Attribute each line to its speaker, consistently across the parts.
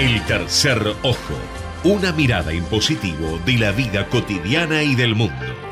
Speaker 1: El tercer ojo, una mirada en positivo de la vida cotidiana y del mundo.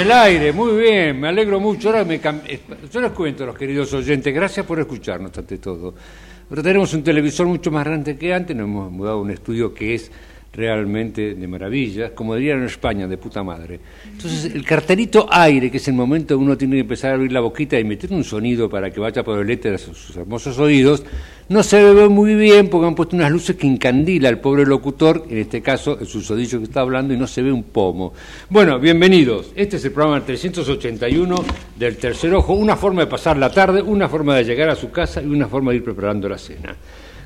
Speaker 2: El aire, muy bien, me alegro mucho. Ahora me cam- eh, Yo les cuento, los queridos oyentes, gracias por escucharnos ante todo. Ahora tenemos un televisor mucho más grande que antes, nos hemos mudado a un estudio que es realmente de maravilla, como dirían en España, de puta madre. Entonces, el cartelito aire, que es el momento uno tiene que empezar a abrir la boquita y meter un sonido para que vaya por el éter a sus, sus hermosos oídos, no se ve muy bien porque han puesto unas luces que encandila al pobre locutor, en este caso el susodicho que está hablando, y no se ve un pomo. Bueno, bienvenidos. Este es el programa 381 del Tercer Ojo, una forma de pasar la tarde, una forma de llegar a su casa y una forma de ir preparando la cena.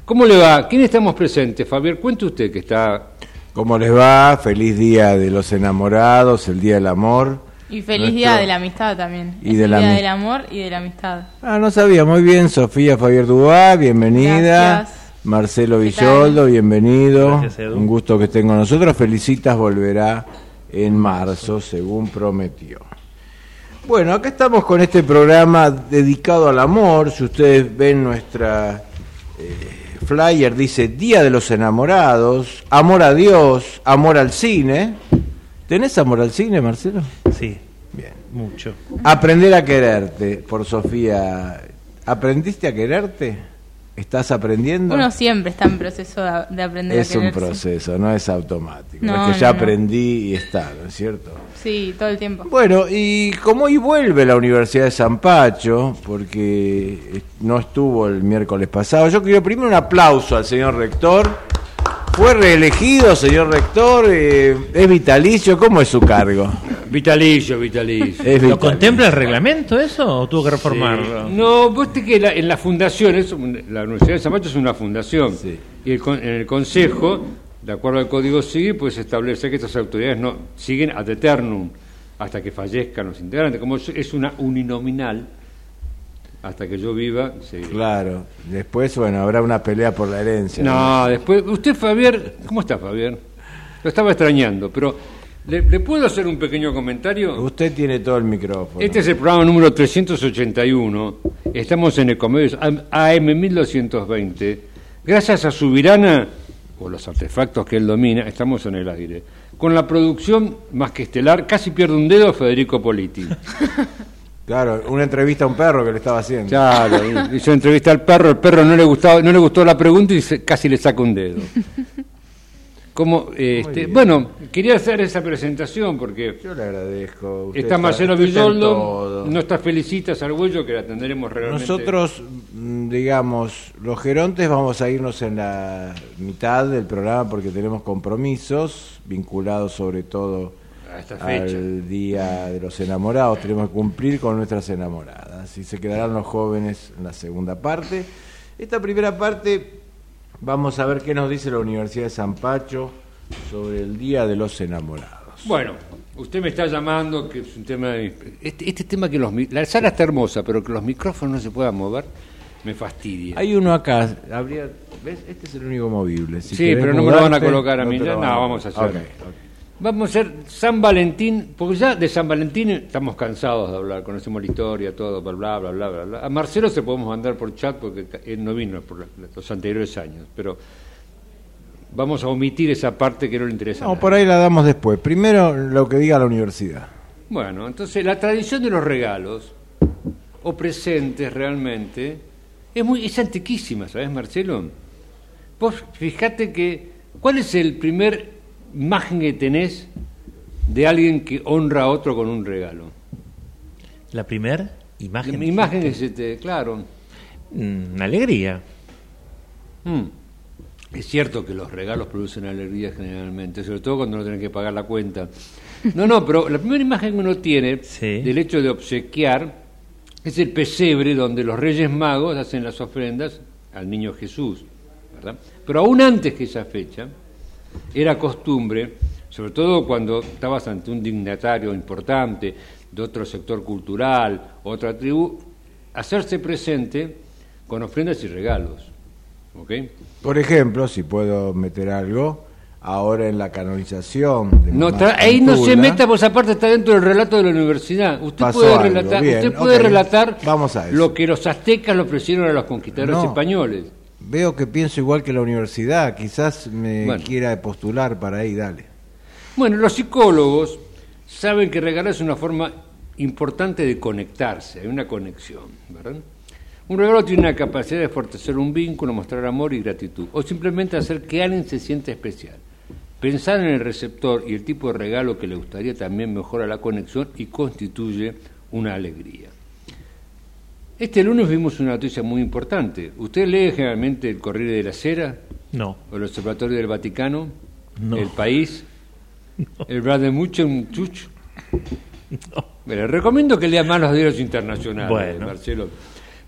Speaker 2: ¿Cómo le va? ¿Quién estamos presentes? Fabián, cuente usted que está...
Speaker 3: ¿Cómo les va? Feliz día de los enamorados, el día del amor.
Speaker 4: Y feliz
Speaker 3: Nuestro-
Speaker 4: día de la amistad también.
Speaker 3: Y
Speaker 4: Es
Speaker 3: de
Speaker 4: el
Speaker 3: la
Speaker 4: día del amor y de la amistad.
Speaker 3: Ah, no sabía, muy bien, Sofía Javier Dubá, bienvenida.
Speaker 4: Gracias.
Speaker 3: Marcelo
Speaker 4: ¿Qué
Speaker 3: Villoldo, bienvenido.
Speaker 5: Gracias, Edu.
Speaker 3: Un gusto que estén con nosotros. Felicitas volverá en marzo, según prometió. Bueno, acá estamos con este programa dedicado al amor. Si ustedes ven nuestra eh, flyer, dice Día de los Enamorados, Amor a Dios, Amor al Cine. ¿Tenés amor al cine, Marcelo?
Speaker 5: Sí,
Speaker 3: Bien.
Speaker 5: mucho.
Speaker 3: Aprender a quererte, por Sofía. ¿Aprendiste a quererte? ¿Estás aprendiendo?
Speaker 4: Uno siempre está en proceso de, de aprender
Speaker 3: es
Speaker 4: a
Speaker 3: un proceso, no es automático.
Speaker 4: No,
Speaker 3: es que ya
Speaker 4: no,
Speaker 3: aprendí y está, ¿no es cierto?
Speaker 4: Sí, todo el tiempo.
Speaker 3: Bueno, y como hoy vuelve la Universidad de San Pacho, porque no estuvo el miércoles pasado, yo quiero primero un aplauso al señor rector. Fue reelegido, señor rector, eh, es vitalicio, ¿cómo es su cargo?
Speaker 2: Vitalicio, vitalicio.
Speaker 3: Es
Speaker 5: ¿Lo
Speaker 3: vitalicio.
Speaker 5: contempla el reglamento eso o tuvo que reformarlo?
Speaker 2: No, vos te que la- en la fundación, es un- la Universidad de San Marcos es una fundación,
Speaker 3: Sí.
Speaker 2: y el con- en el Consejo, de acuerdo al Código Civil, pues establece que estas autoridades no siguen ad eternum hasta que fallezcan los integrantes. Como es- es una uninominal, hasta que yo viva, seguiré.
Speaker 3: Claro, después, bueno, habrá una pelea por la herencia.
Speaker 2: No, después, usted Fabián, ¿cómo está Fabián? Lo estaba extrañando, pero ¿le, le puedo hacer un pequeño comentario?
Speaker 3: Usted tiene todo el micrófono.
Speaker 2: Este es el programa número 381. Estamos en Ecomedios AM 1220. Gracias a Subirana, o los artefactos que él domina, estamos en el aire. Con la producción más que estelar, casi pierde un dedo Federico Politi.
Speaker 3: Claro, una entrevista a un perro que le estaba haciendo.
Speaker 2: Claro, hizo entrevista al perro, el perro no le gustaba, no le gustó la pregunta y se- casi le saca un dedo. Como, este, bueno, quería hacer esa presentación porque
Speaker 3: Yo le agradezco. Usted
Speaker 2: está Marcelo
Speaker 3: está en
Speaker 2: Villoldo, está Felicitas Argüello, que la atenderemos realmente.
Speaker 3: Nosotros, mm, digamos, los gerontes vamos a irnos en la mitad del programa porque tenemos compromisos vinculados sobre todo
Speaker 2: A esta fecha.
Speaker 3: al Día de los Enamorados. Tenemos que cumplir con nuestras enamoradas y se quedarán los jóvenes en la segunda parte. Esta primera parte vamos a ver qué nos dice la Universidad de San Pacho sobre el Día de los Enamorados.
Speaker 2: Bueno, usted me está llamando, que es un tema... de- Este, este tema que los... La sala está hermosa, pero que los micrófonos no se puedan mover, me fastidia.
Speaker 3: Hay uno acá, habría, ¿ves? Este es el único movible. Si
Speaker 2: Sí, pero no me lo van a colocar a
Speaker 3: no
Speaker 2: mí. No, vamos a hacer.
Speaker 3: Ok, ok.
Speaker 2: Vamos a hacer San Valentín, porque ya de San Valentín estamos cansados de hablar, conocemos la historia, todo, bla, bla, bla, bla, bla. A Marcelo se podemos mandar por chat porque él no vino por los anteriores años, pero vamos a omitir esa parte que no le interesa.
Speaker 3: No, por ahí la damos después. Primero lo que diga la universidad.
Speaker 2: Bueno, entonces la tradición de los regalos o presentes realmente es muy es antiquísima, ¿sabes, Marcelo? Vos fíjate que ¿cuál es el primer imagen que tenés de alguien que honra a otro con un regalo?
Speaker 5: La primer imagen.
Speaker 2: La imagen que se te, claro.
Speaker 5: Mm, Una alegría.
Speaker 2: Mm. Es cierto que los regalos producen alegría generalmente, sobre todo cuando no tienen que pagar la cuenta. No, no, pero la primera imagen que uno tiene
Speaker 5: Sí.
Speaker 2: del hecho de obsequiar es el pesebre donde los Reyes Magos hacen las ofrendas al niño Jesús, ¿verdad? Pero aún antes que esa fecha, era costumbre, sobre todo cuando estabas ante un dignatario importante de otro sector cultural, otra tribu, hacerse presente con ofrendas y regalos. ¿ok?
Speaker 3: Por ejemplo, si puedo meter algo, ahora en la canonización de
Speaker 2: No, ahí no se meta, pues aparte está dentro del relato de la universidad. Usted
Speaker 3: Pasó
Speaker 2: puede
Speaker 3: algo,
Speaker 2: relatar,
Speaker 3: bien,
Speaker 2: usted puede relatar
Speaker 3: Vamos a
Speaker 2: lo que los aztecas le ofrecieron a los conquistadores
Speaker 3: No.
Speaker 2: españoles.
Speaker 3: Veo que pienso igual que la universidad, quizás me
Speaker 2: Bueno.
Speaker 3: quiera postular para ahí, dale.
Speaker 2: Bueno, los psicólogos saben que regalar es una forma importante de conectarse, hay una conexión, ¿verdad? Un regalo tiene una capacidad de fortalecer un vínculo, mostrar amor y gratitud, o simplemente hacer que alguien se sienta especial. Pensar en el receptor y el tipo de regalo que le gustaría también mejora la conexión y constituye una alegría. Este lunes vimos una noticia muy importante. ¿Usted lee generalmente el Corriere de la Sera
Speaker 5: No.
Speaker 2: o el Observatorio del Vaticano?
Speaker 5: No.
Speaker 2: ¿El País? ¿El Brademuchen Chuch? Me le recomiendo que lea más los diarios internacionales,
Speaker 5: Bueno.
Speaker 2: Marcelo.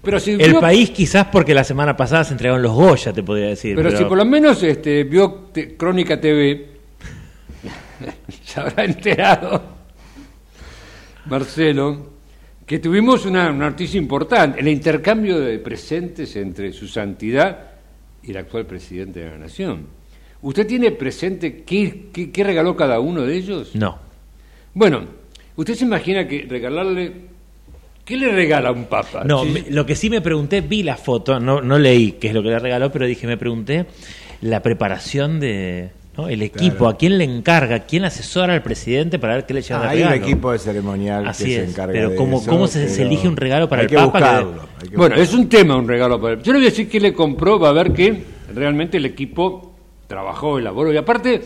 Speaker 2: Pero si
Speaker 5: El
Speaker 2: vio-
Speaker 5: país quizás porque la semana pasada se entregaron los Goya, te podría decir.
Speaker 2: Pero,
Speaker 5: Pero,
Speaker 2: si por lo menos este, vio te- Crónica TV, se habrá enterado, Marcelo, que tuvimos una, una noticia importante, el intercambio de presentes entre su santidad y el actual presidente de la Nación. ¿Usted tiene presente qué, qué- qué regaló cada uno de ellos?
Speaker 5: No.
Speaker 2: Bueno, ¿usted se imagina que regalarle... ¿Qué le regala un papa?
Speaker 5: No, me- lo que sí me pregunté, vi la foto, no, no leí qué es lo que le regaló, pero dije, me pregunté la preparación de ¿no? el equipo,
Speaker 3: Claro.
Speaker 5: a quién le encarga, quién asesora al presidente para ver qué le lleva
Speaker 3: Ah,
Speaker 5: de
Speaker 3: hay un equipo de ceremonial
Speaker 5: Así
Speaker 3: que se encarga
Speaker 5: pero
Speaker 3: de
Speaker 5: ¿cómo-
Speaker 3: eso,
Speaker 5: cómo se- elige un regalo para
Speaker 3: hay
Speaker 5: el
Speaker 3: que
Speaker 5: Papa que-
Speaker 3: buscarlo, hay que
Speaker 2: Bueno, es un tema, un regalo para él. Yo le voy a decir que le compró, va a ver que realmente el equipo trabajó, elaboró. Y aparte,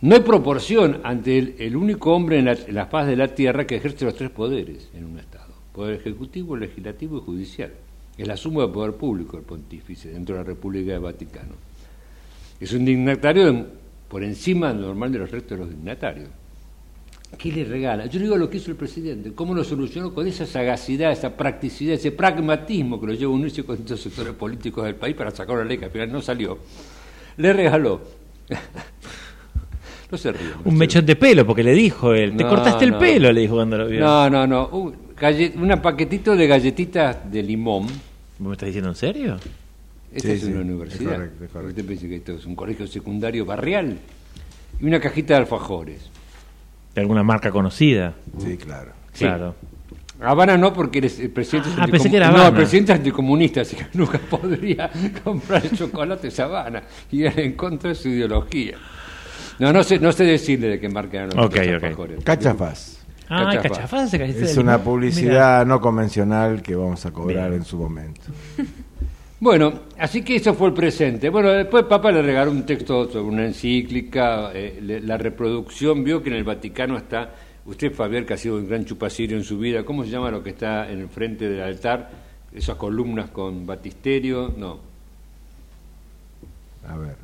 Speaker 2: no hay proporción ante el, el único hombre en la, en la faz de la tierra que ejerce los tres poderes en un Estado: poder ejecutivo, legislativo y judicial. Es la suma de poder público el pontífice dentro de la República del Vaticano. Es un dignatario por encima normal de los restos de los dignatarios. ¿Qué le regala? Yo le digo lo que hizo el presidente, cómo lo solucionó con esa sagacidad, esa practicidad, ese pragmatismo que lo lleva a unirse con estos sectores políticos del país para sacar una ley que al final no salió. Le regaló. no se ríe.
Speaker 5: Un mechón de pelo, porque le dijo él, te
Speaker 2: No,
Speaker 5: cortaste el pelo, le dijo cuando lo vio.
Speaker 2: No, no, no. Un, una paquetito de galletitas de limón.
Speaker 5: ¿Vos me estás diciendo en serio?
Speaker 2: Esta
Speaker 3: Sí,
Speaker 2: es
Speaker 3: sí,
Speaker 2: una
Speaker 3: es
Speaker 2: universidad.
Speaker 3: correcto, es correcto.
Speaker 2: Usted piensa que esto es un colegio secundario barrial. Y una cajita de alfajores.
Speaker 5: De alguna marca conocida.
Speaker 3: Sí, claro.
Speaker 2: Sí.
Speaker 5: Claro.
Speaker 2: Habana no, porque eres- el presidente es
Speaker 5: Ah, pensé que era
Speaker 2: No,
Speaker 5: Habana.
Speaker 2: el presidente es anticomunista, así que nunca podría comprar chocolate Habana y ir en contra de su ideología. No, no sé, no sé decirle de qué marca eran los
Speaker 5: Ok,
Speaker 2: otros
Speaker 5: ok.
Speaker 2: alfajores.
Speaker 5: Ah,
Speaker 3: Cachafaz.
Speaker 2: Cachafaz.
Speaker 5: cachafaz
Speaker 3: Es una publicidad no convencional que vamos a cobrar
Speaker 5: Bien.
Speaker 3: en su momento.
Speaker 2: Bueno, así que eso fue el presente. Bueno, después Papa le regaló un texto sobre una encíclica, eh, le- la reproducción, vio que en el Vaticano está, usted Fabián, que ha sido un gran chupacirio en su vida, ¿cómo se llama lo que está en el frente del altar? Esas columnas con batisterio, no,
Speaker 3: A ver.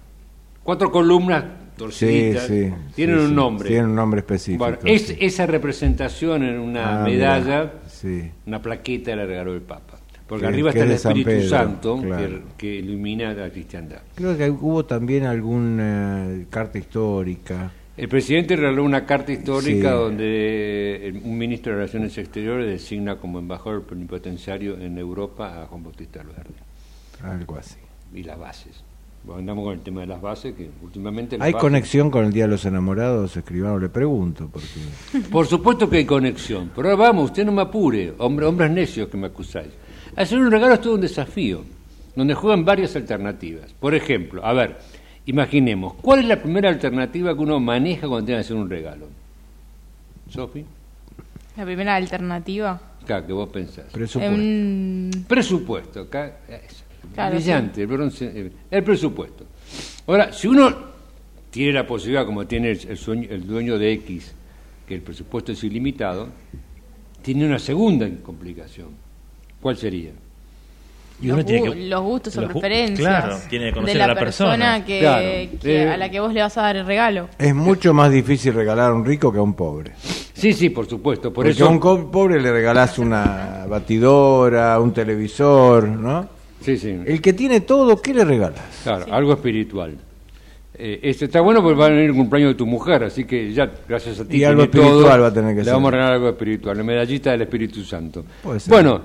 Speaker 2: cuatro columnas torciditas,
Speaker 3: sí.
Speaker 2: tienen
Speaker 3: sí,
Speaker 2: un
Speaker 3: sí.
Speaker 2: nombre.
Speaker 3: Tienen un nombre específico.
Speaker 2: Bueno, es, esa representación en una
Speaker 3: Ah,
Speaker 2: medalla,
Speaker 3: mira,
Speaker 2: una plaqueta le regaló el Papa. Porque
Speaker 3: Que-
Speaker 2: arriba
Speaker 3: que
Speaker 2: está el
Speaker 3: es
Speaker 2: Espíritu
Speaker 3: Pedro,
Speaker 2: Santo
Speaker 3: claro.
Speaker 2: que, que ilumina la cristiandad.
Speaker 3: Creo que hubo también alguna carta histórica.
Speaker 2: El presidente regaló una carta histórica
Speaker 3: Sí.
Speaker 2: donde el- un ministro de Relaciones Exteriores designa como embajador plenipotenciario en Europa a Juan Bautista Alberdi.
Speaker 3: Algo así.
Speaker 2: Y las bases. Andamos con el tema de las bases, que últimamente...
Speaker 3: ¿Hay
Speaker 2: bases-
Speaker 3: conexión con el Día de los Enamorados, escribano? Le pregunto, porque...
Speaker 2: Por supuesto que hay conexión. Pero ahora vamos, usted no me apure, hombre, hombres necios que me acusáis. Hacer un regalo es todo un desafío, donde juegan varias alternativas. Por ejemplo, a ver, imaginemos, ¿cuál es la primera alternativa que uno maneja cuando tiene que hacer un regalo? Sofi,
Speaker 4: La primera alternativa.
Speaker 2: acá, que vos pensás.
Speaker 3: Presupuesto.
Speaker 4: Em,
Speaker 2: Presupuesto, acá, eso,
Speaker 4: Claro,
Speaker 2: brillante, el, bronce, el- el presupuesto. Ahora, si uno tiene la posibilidad, como tiene el, el sueño- el dueño de X, que el presupuesto es ilimitado, tiene una segunda complicación. ¿Cuál sería?
Speaker 5: Y
Speaker 4: los,
Speaker 5: uno tiene
Speaker 4: gu-
Speaker 5: que-
Speaker 4: los gustos o preferencias
Speaker 5: claro, tiene que conocer
Speaker 4: de la,
Speaker 5: a la persona.
Speaker 4: que,
Speaker 2: Claro.
Speaker 4: que-
Speaker 2: Eh.
Speaker 4: a la que vos le vas a dar el regalo.
Speaker 3: Es mucho más difícil regalar a un rico que a un pobre.
Speaker 2: Sí, sí, por supuesto. Por
Speaker 3: Porque
Speaker 2: eso,
Speaker 3: a un pobre le regalás una batidora, un televisor, ¿no?
Speaker 2: sí, sí.
Speaker 3: El que tiene todo, ¿qué le regalas?
Speaker 2: Claro, algo espiritual. Eh, este está bueno porque va a venir el cumpleaños de tu mujer, así que ya, gracias a ti.
Speaker 3: Y algo
Speaker 2: tiene
Speaker 3: espiritual
Speaker 2: todo,
Speaker 3: va a tener que
Speaker 2: le
Speaker 3: ser.
Speaker 2: vamos a regalar algo espiritual, la medallita del Espíritu Santo.
Speaker 3: Puede ser.
Speaker 2: Bueno,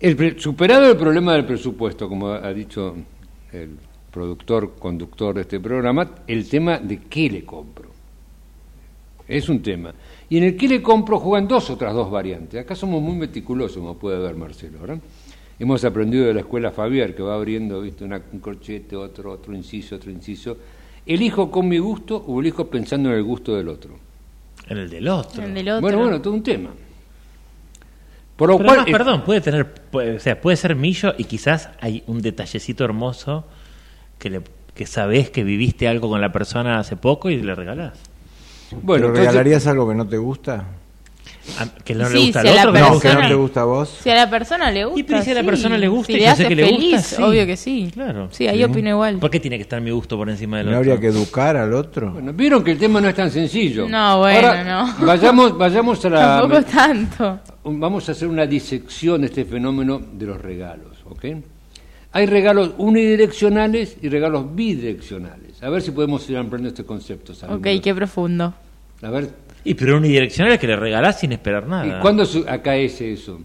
Speaker 2: el pre- superado el problema del presupuesto, como ha dicho el productor, conductor de este programa, el tema de qué le compro. Es un tema. Y en el qué le compro juegan dos otras dos variantes. Acá somos muy meticulosos, como puede ver Marcelo, ¿verdad? Hemos aprendido de la escuela Fabier, que va abriendo ¿viste? Una- un corchete, otro, otro inciso, otro inciso. ¿Elijo con mi gusto o elijo pensando en el gusto del otro?
Speaker 5: En el del otro.
Speaker 4: El del otro.
Speaker 2: Bueno, bueno, todo un tema. Por lo
Speaker 5: Pero
Speaker 2: cual,
Speaker 5: además, perdón, puede tener, puede, o sea, puede ser millo y quizás hay un detallecito hermoso que le que sabés que viviste algo con la persona hace poco y le regalás.
Speaker 2: bueno,
Speaker 3: ¿Pero
Speaker 2: entonces-
Speaker 3: regalarías algo que no te gusta?
Speaker 5: A- que no
Speaker 4: Sí,
Speaker 5: le gusta
Speaker 4: si
Speaker 5: al
Speaker 4: a la
Speaker 5: otro, que
Speaker 3: No,
Speaker 5: le
Speaker 3: que
Speaker 5: gusta a
Speaker 3: no te gusta a vos.
Speaker 4: Si a la persona le gusta.
Speaker 5: Y pero si a la
Speaker 4: sí.
Speaker 5: persona le gusta
Speaker 4: si
Speaker 5: y
Speaker 4: le hace
Speaker 5: que le
Speaker 4: feliz,
Speaker 5: gusta, sí.
Speaker 4: obvio que sí.
Speaker 5: Claro.
Speaker 4: Sí, ahí opino igual.
Speaker 5: ¿Por qué tiene que estar mi gusto por encima del
Speaker 3: ¿No
Speaker 5: otro?
Speaker 3: habría que educar al otro?
Speaker 2: Bueno, vieron que el tema no es tan sencillo.
Speaker 4: No, bueno,
Speaker 2: Ahora,
Speaker 4: no.
Speaker 2: Vayamos, vayamos a la.
Speaker 4: Tampoco tanto.
Speaker 2: Vamos a hacer una disección de este fenómeno de los regalos, ¿ok? Hay regalos unidireccionales y regalos bidireccionales. A ver si podemos ir ampliando este concepto.
Speaker 4: Ok,
Speaker 2: Sandro.
Speaker 4: qué profundo.
Speaker 2: A ver,
Speaker 5: Y pero unidireccional es que le regalás sin esperar nada.
Speaker 2: ¿y cuándo su- acaece eso?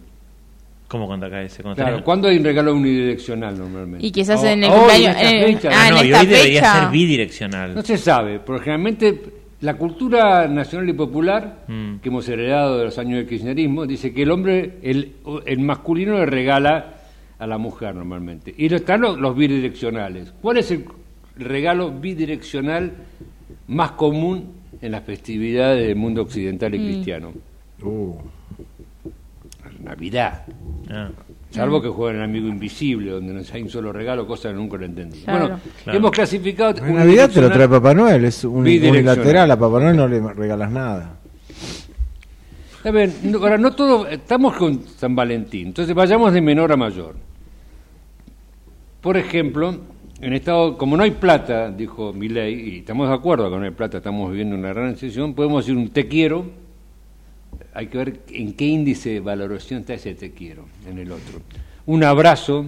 Speaker 5: ¿Cómo cuando? Cuando
Speaker 2: Claro,
Speaker 5: tenés-
Speaker 2: ¿cuándo hay un regalo unidireccional normalmente?
Speaker 4: Y quizás
Speaker 2: O-
Speaker 4: en el
Speaker 2: hoy,
Speaker 4: cumpleaños.
Speaker 2: en fecha.
Speaker 4: ah, en
Speaker 5: no, y
Speaker 4: esta
Speaker 5: hoy debería
Speaker 4: fecha.
Speaker 5: ser bidireccional.
Speaker 2: No se sabe, porque generalmente la cultura nacional y popular
Speaker 5: Mm.
Speaker 2: que hemos heredado de los años del kirchnerismo dice que el hombre, el, el masculino le regala a la mujer normalmente. Y están los, los bidireccionales. ¿Cuál es el regalo bidireccional más común en las festividades del mundo occidental y cristiano?
Speaker 3: Uh,
Speaker 2: Navidad.
Speaker 5: Ah,
Speaker 2: Salvo que jueguen el amigo invisible, donde no hay un solo regalo, cosa que nunca lo entendí.
Speaker 4: Claro.
Speaker 2: Bueno,
Speaker 5: Claro.
Speaker 2: hemos clasificado.
Speaker 3: en Navidad te lo trae Papá Noel, es un- unilateral. A Papá Noel no le regalas nada.
Speaker 2: Está bien, no- ahora no todo, estamos con San Valentín, entonces vayamos de menor a mayor. Por ejemplo, en estado, como no hay plata, dijo Milei, y estamos de acuerdo con no hay plata, estamos viviendo una gran recesión, podemos decir un te quiero, hay que ver en qué índice de valoración está ese te quiero en el otro. Un abrazo,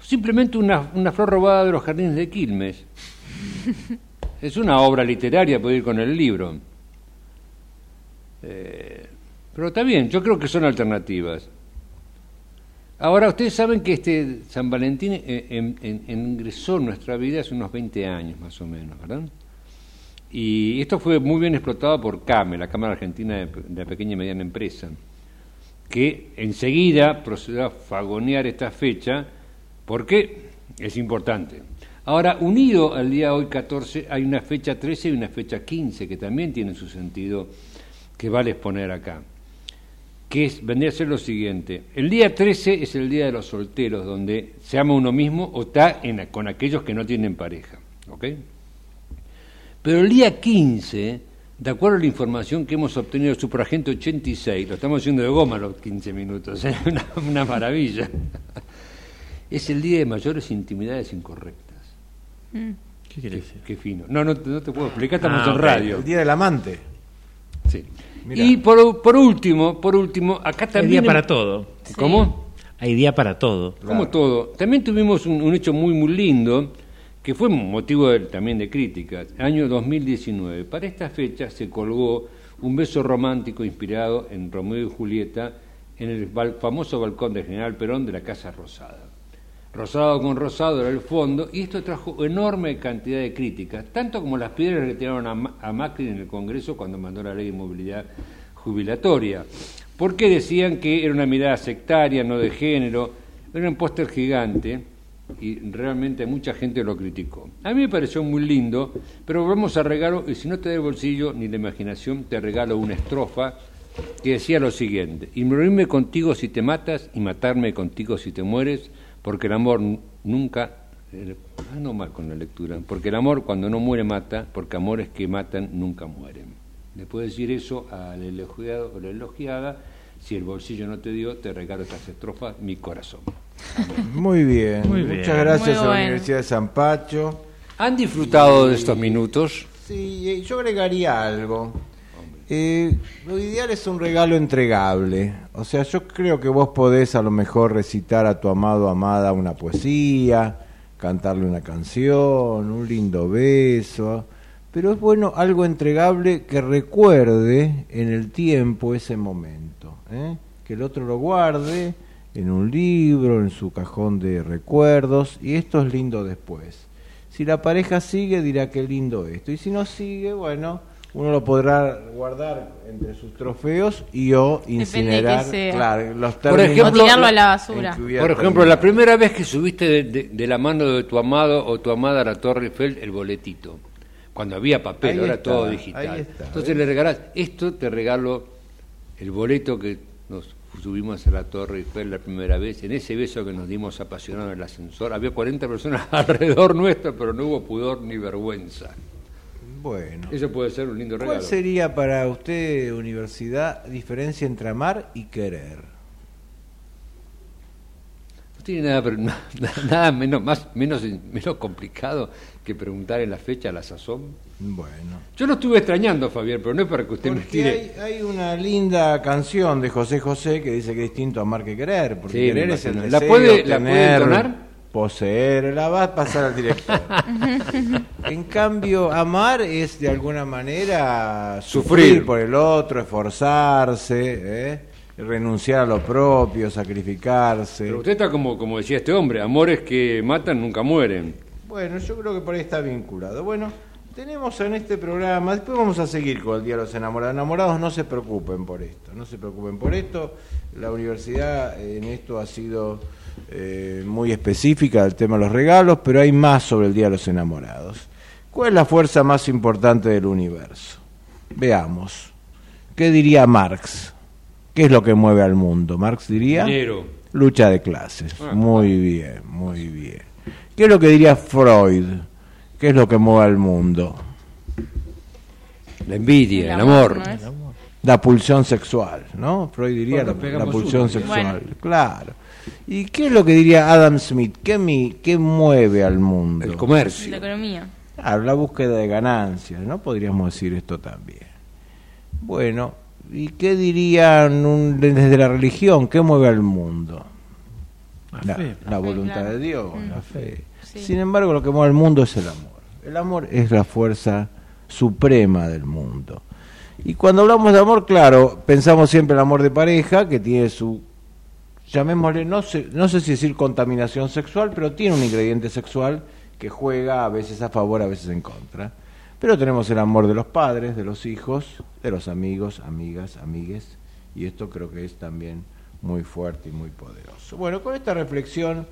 Speaker 2: simplemente una, una flor robada de los jardines de Quilmes. Es una obra literaria, puede ir con el libro. Eh, pero está bien, yo creo que son alternativas. Ahora, ustedes saben que este San Valentín eh, en- ingresó en nuestra vida hace unos 20 años más o menos, ¿verdad? Y esto fue muy bien explotado por CAME, la Cámara Argentina de, de la Pequeña y Mediana Empresa, que enseguida procedió a fagonear esta fecha porque es importante. Ahora, unido al día hoy 14, hay una fecha 13 y una fecha 15 que también tienen su sentido que vale exponer acá que es, vendría a ser lo siguiente. El día 13 es el día de los solteros, donde se ama uno mismo o está en- con aquellos que no tienen pareja. ¿ok? Pero el día 15, de acuerdo a la información que hemos obtenido del Superagente 86, lo estamos haciendo de goma los 15 minutos, ¿eh? una, una maravilla, es el día de mayores intimidades incorrectas.
Speaker 5: ¿Qué quiere decir?
Speaker 2: Qué fino. No, no, te- no te puedo explicar, estamos
Speaker 5: Ah,
Speaker 2: en radio.
Speaker 3: El día del amante.
Speaker 2: Sí.
Speaker 3: Mirá.
Speaker 2: Y por, por último, por último, acá
Speaker 5: Hay
Speaker 2: también...
Speaker 5: día para todo.
Speaker 2: ¿Cómo?
Speaker 5: Hay día para todo.
Speaker 2: Como todo. También tuvimos un, un hecho muy, muy lindo, que fue motivo de- también de críticas. Año 2019. Para esta fecha se colgó un beso romántico inspirado en Romeo y Julieta en el famoso balcón de General Perón de la Casa Rosada. Rosado con rosado era el fondo, y esto trajo enorme cantidad de críticas, tanto como las piedras que tiraron a, Ma- a Macri en el Congreso cuando mandó la ley de movilidad jubilatoria, porque decían que era una mirada sectaria, no de género, era un póster gigante, y realmente mucha gente lo criticó. A mí me pareció muy lindo, pero volvemos a regalo, y si no te da el bolsillo ni la imaginación, te regalo una estrofa que decía lo siguiente, y morirme contigo si te matas y matarme contigo si te mueres, porque el amor nunca... eh, Ah, no mal con la lectura. Porque el amor cuando no muere mata, porque amores que matan nunca mueren. Le puedes decir eso al elogiado o la elogiada, si el bolsillo no te dio, te regalo estas estrofas, mi corazón.
Speaker 3: Muy bien.
Speaker 5: Muy bien.
Speaker 3: Muchas gracias
Speaker 4: Muy
Speaker 3: a la
Speaker 4: bueno.
Speaker 3: Universidad de San Pacho.
Speaker 2: ¿Han disfrutado de estos minutos?
Speaker 3: Sí, yo agregaría algo. Eh, lo ideal es un regalo entregable. O sea, yo creo que vos podés a lo mejor recitar a tu amado o amada una poesía, cantarle una canción, un lindo beso. Pero es bueno algo entregable que recuerde en el tiempo ese momento. ¿eh? Que el otro lo guarde en un libro, en su cajón de recuerdos. Y esto es lindo después. Si la pareja sigue, dirá qué lindo esto. Y si no sigue, bueno, uno lo podrá guardar entre sus trofeos y o incinerar. Claro, los
Speaker 2: Por ejemplo,
Speaker 4: o tirarlo a la basura.
Speaker 2: Por ejemplo, la primera vez que subiste de, de- de la mano de tu amado o tu amada a la Torre Eiffel el boletito. Cuando había papel,
Speaker 3: Ahí
Speaker 2: ahora
Speaker 3: está,
Speaker 2: todo digital.
Speaker 3: ahí está.
Speaker 2: Entonces le regalás, esto te regalo el boleto que nos subimos a la Torre Eiffel la primera vez, en ese beso que nos dimos apasionado en el ascensor. Había 40 personas alrededor nuestro, pero no hubo pudor ni vergüenza.
Speaker 3: Bueno.
Speaker 2: Eso puede ser un lindo
Speaker 3: ¿Cuál
Speaker 2: regalo.
Speaker 3: sería para usted, universidad, diferencia entre amar y querer?
Speaker 2: No tiene nada, nada, nada menos, más, menos, menos complicado que preguntar en la fecha a la sazón.
Speaker 3: Bueno.
Speaker 2: Yo lo estuve extrañando, Fabián, pero no es para que usted me tire.
Speaker 3: hay, hay una linda canción de José José que dice que es distinto amar que querer, porque
Speaker 2: Sí,
Speaker 3: querer es el
Speaker 2: imagino. ¿La
Speaker 3: deseo,
Speaker 2: puede- la puede entonar?
Speaker 3: Poseer, la va a pasar al director. en cambio, amar es de alguna manera sufrir,
Speaker 2: Sufrir.
Speaker 3: por el otro, esforzarse, ¿eh? renunciar a lo propio, sacrificarse.
Speaker 2: Pero usted está como, como decía este hombre, amores que matan nunca mueren.
Speaker 3: Bueno, yo creo que por ahí está vinculado. Bueno, tenemos en este programa, después vamos a seguir con el Día de los Enamorados. Enamorados no se preocupen por esto, no se preocupen por esto. La universidad en esto ha sido eh, muy específica del tema de los regalos, pero hay más sobre el Día de los Enamorados. ¿Cuál es la fuerza más importante del universo? Veamos. ¿Qué diría Marx? ¿Qué es lo que mueve al mundo? Marx diría...
Speaker 2: Dinero.
Speaker 3: Lucha de clases.
Speaker 2: Ah.
Speaker 3: Muy bien, muy bien. ¿Qué es lo que diría Freud? ¿Qué es lo que mueve al mundo?
Speaker 2: La envidia, el,
Speaker 4: El
Speaker 2: amor.
Speaker 4: amor, ¿no es?
Speaker 3: La pulsión sexual, ¿no? Freud diría
Speaker 2: Bueno,
Speaker 3: la- pulsión
Speaker 2: uno.
Speaker 3: sexual.
Speaker 4: Bueno.
Speaker 3: Claro. ¿Y qué es lo que diría Adam Smith? ¿Qué, mi, qué mueve al mundo?
Speaker 2: El comercio.
Speaker 4: La economía.
Speaker 3: Claro, la búsqueda de ganancias, ¿no? Podríamos decir esto también. Bueno, ¿y qué dirían un- desde la religión? ¿Qué mueve al mundo? La,
Speaker 5: fe.
Speaker 3: la
Speaker 4: fe,
Speaker 3: voluntad
Speaker 4: claro.
Speaker 3: de Dios,
Speaker 4: Mm.
Speaker 3: la fe.
Speaker 4: Sí.
Speaker 3: Sin embargo, lo que mueve al mundo es el amor. El amor es la fuerza suprema del mundo. Y cuando hablamos de amor, claro, pensamos siempre en el amor de pareja, que tiene su, llamémosle, no sé, no sé si decir contaminación sexual, pero tiene un ingrediente sexual que juega a veces a favor, a veces en contra. Pero tenemos el amor de los padres, de los hijos, de los amigos, amigas, amigues, y esto creo que es también muy fuerte y muy poderoso. Bueno, con esta reflexión...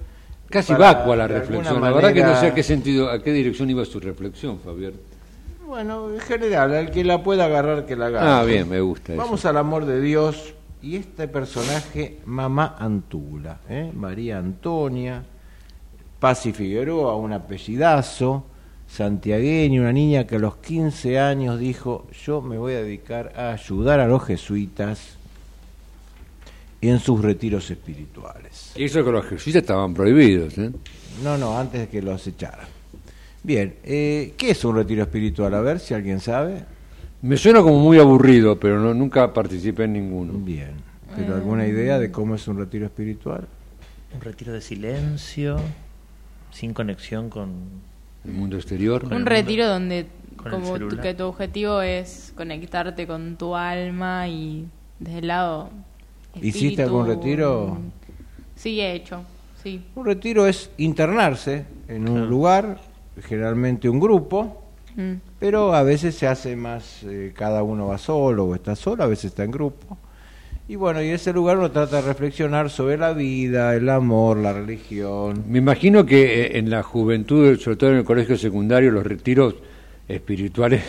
Speaker 2: Casi
Speaker 3: para,
Speaker 2: vacua la reflexión. La verdad que no sé a qué sentido, a qué dirección iba su reflexión, Fabián.
Speaker 3: Bueno, en general, al que la pueda agarrar, que la agarre.
Speaker 2: Ah, bien, me gusta
Speaker 3: Vamos
Speaker 2: eso.
Speaker 3: al amor de Dios y este personaje, Mamá Antula, ¿eh? María Antonia, Paz y Figueroa, un apellidazo, santiagueña, una niña que a los 15 años dijo, yo me voy a dedicar a ayudar a los jesuitas en sus retiros espirituales.
Speaker 2: Y eso que los jesuitas estaban prohibidos. ¿eh?
Speaker 3: No, no, antes de que los echaran. Bien, eh, ¿qué es un retiro espiritual? A ver si alguien sabe.
Speaker 2: Me suena como muy aburrido, pero no, nunca participé en ninguno.
Speaker 3: Bien, ¿pero alguna idea de cómo es un retiro espiritual?
Speaker 5: Un retiro de silencio, sin conexión con...
Speaker 2: El mundo exterior.
Speaker 4: Un
Speaker 5: mundo.
Speaker 4: retiro donde como tu- que tu objetivo es conectarte con tu alma y desde el lado
Speaker 3: ¿Hiciste algún retiro?
Speaker 4: Sí, he hecho, sí.
Speaker 3: Un retiro es internarse en un lugar, generalmente un grupo,
Speaker 4: Mm.
Speaker 3: pero a veces se hace más, eh, cada uno va solo o está solo, a veces está en grupo. Y bueno, y ese lugar uno trata de reflexionar sobre la vida, el amor, la religión.
Speaker 2: Me imagino que eh, en la juventud, sobre todo en el colegio secundario, los retiros espirituales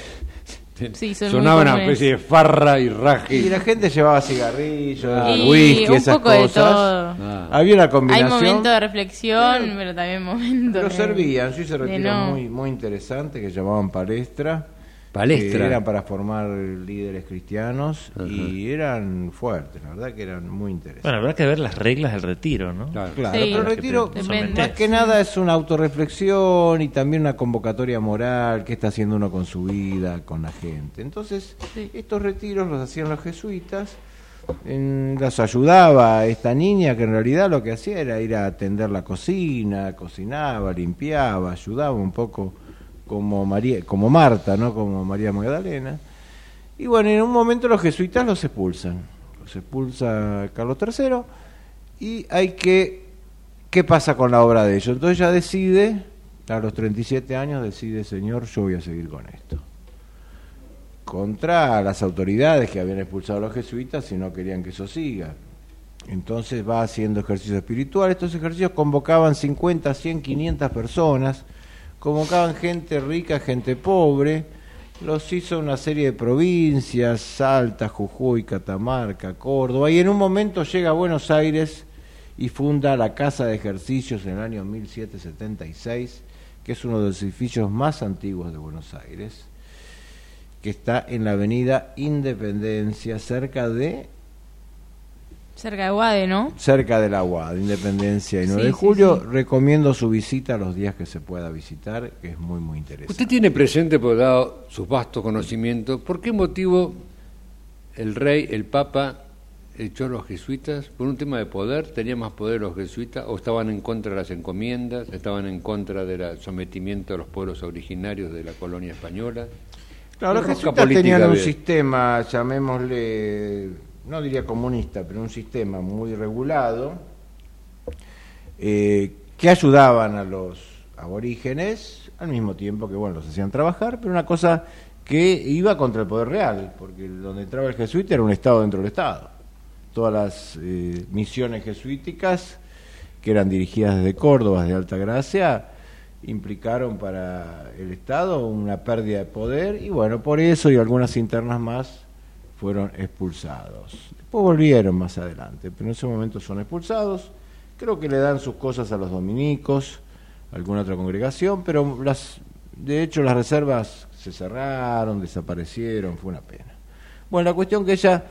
Speaker 4: Sí, son muy
Speaker 2: sonaban a
Speaker 4: comunes.
Speaker 2: especie de farra y raje.
Speaker 3: Y la gente llevaba cigarrillos,
Speaker 2: Ah,
Speaker 4: Y
Speaker 3: whisky,
Speaker 4: un
Speaker 3: esas
Speaker 4: poco de
Speaker 3: cosas.
Speaker 4: todo.
Speaker 2: Ah.
Speaker 3: Había una
Speaker 4: Hay
Speaker 3: combinación.
Speaker 4: momentos de reflexión, pero, también momentos
Speaker 3: Pero
Speaker 4: de-
Speaker 3: servían, yo hice
Speaker 4: de
Speaker 3: retiros
Speaker 4: no.
Speaker 3: muy, muy interesantes que llamaban palestra
Speaker 2: Palestra.
Speaker 3: que eran para formar líderes cristianos y eran fuertes, la verdad que eran muy interesantes.
Speaker 5: Bueno, habrá que ver las reglas del retiro, ¿no?
Speaker 2: Claro.
Speaker 3: Claro,
Speaker 4: Sí,
Speaker 3: pero el retiro más que nada es una autorreflexión y también una convocatoria moral, qué está haciendo uno con su vida, con la gente. Entonces,
Speaker 4: Sí.
Speaker 3: estos retiros los hacían los jesuitas, en, las ayudaba a esta niña que en realidad lo que hacía era ir a atender la cocina, cocinaba, limpiaba, ayudaba un poco como María, como Marta, ¿no? Como María Magdalena. Y bueno, en un momento los jesuitas los expulsan. Los expulsa Carlos III y hay que ¿qué pasa con la obra de ellos? Entonces ella decide, a los 37 años decide, "Señor, yo voy a seguir con esto." Contra las autoridades que habían expulsado a los jesuitas y no querían que eso siga. Entonces va haciendo ejercicio espiritual. Estos ejercicios convocaban 50, 100, 500 personas. Convocaban gente rica, gente pobre. Los hizo una serie de provincias, Salta, Jujuy, Catamarca, Córdoba. Y en un momento llega a Buenos Aires y funda la Casa de Ejercicios en el año 1776, que es uno de los edificios más antiguos de Buenos Aires, que está en la avenida Independencia, cerca de
Speaker 4: Cerca de Guade, ¿no?
Speaker 3: cerca de la UAD, Independencia y 9
Speaker 4: Sí,
Speaker 3: de julio.
Speaker 4: sí.
Speaker 3: Recomiendo su visita los días que se pueda visitar, que es muy, muy interesante.
Speaker 2: Usted tiene presente, por dado sus vastos conocimientos, ¿por qué motivo el rey, el papa, echó a los jesuitas? ¿Por un tema de poder? ¿Tenían más poder los jesuitas? ¿O estaban en contra de las encomiendas? ¿Estaban en contra del sometimiento a los pueblos originarios de la colonia española?
Speaker 3: Claro, los
Speaker 2: ¿Qué rosca
Speaker 3: jesuitas tenían un
Speaker 2: había?
Speaker 3: sistema, llamémosle, no diría comunista, pero un sistema muy regulado, eh, que ayudaban a los aborígenes, al mismo tiempo que, bueno, los hacían trabajar, pero una cosa que iba contra el poder real, porque donde entraba el jesuita era un Estado dentro del Estado. Todas las eh, misiones jesuíticas, que eran dirigidas desde Córdoba, de Alta Gracia, implicaron para el Estado una pérdida de poder y bueno, por eso y algunas internas más fueron expulsados. Después volvieron más adelante, pero en ese momento son expulsados. Creo que le dan sus cosas a los dominicos, alguna otra congregación, pero las, de hecho las reservas se cerraron, desaparecieron, fue una pena. Bueno, la cuestión que ella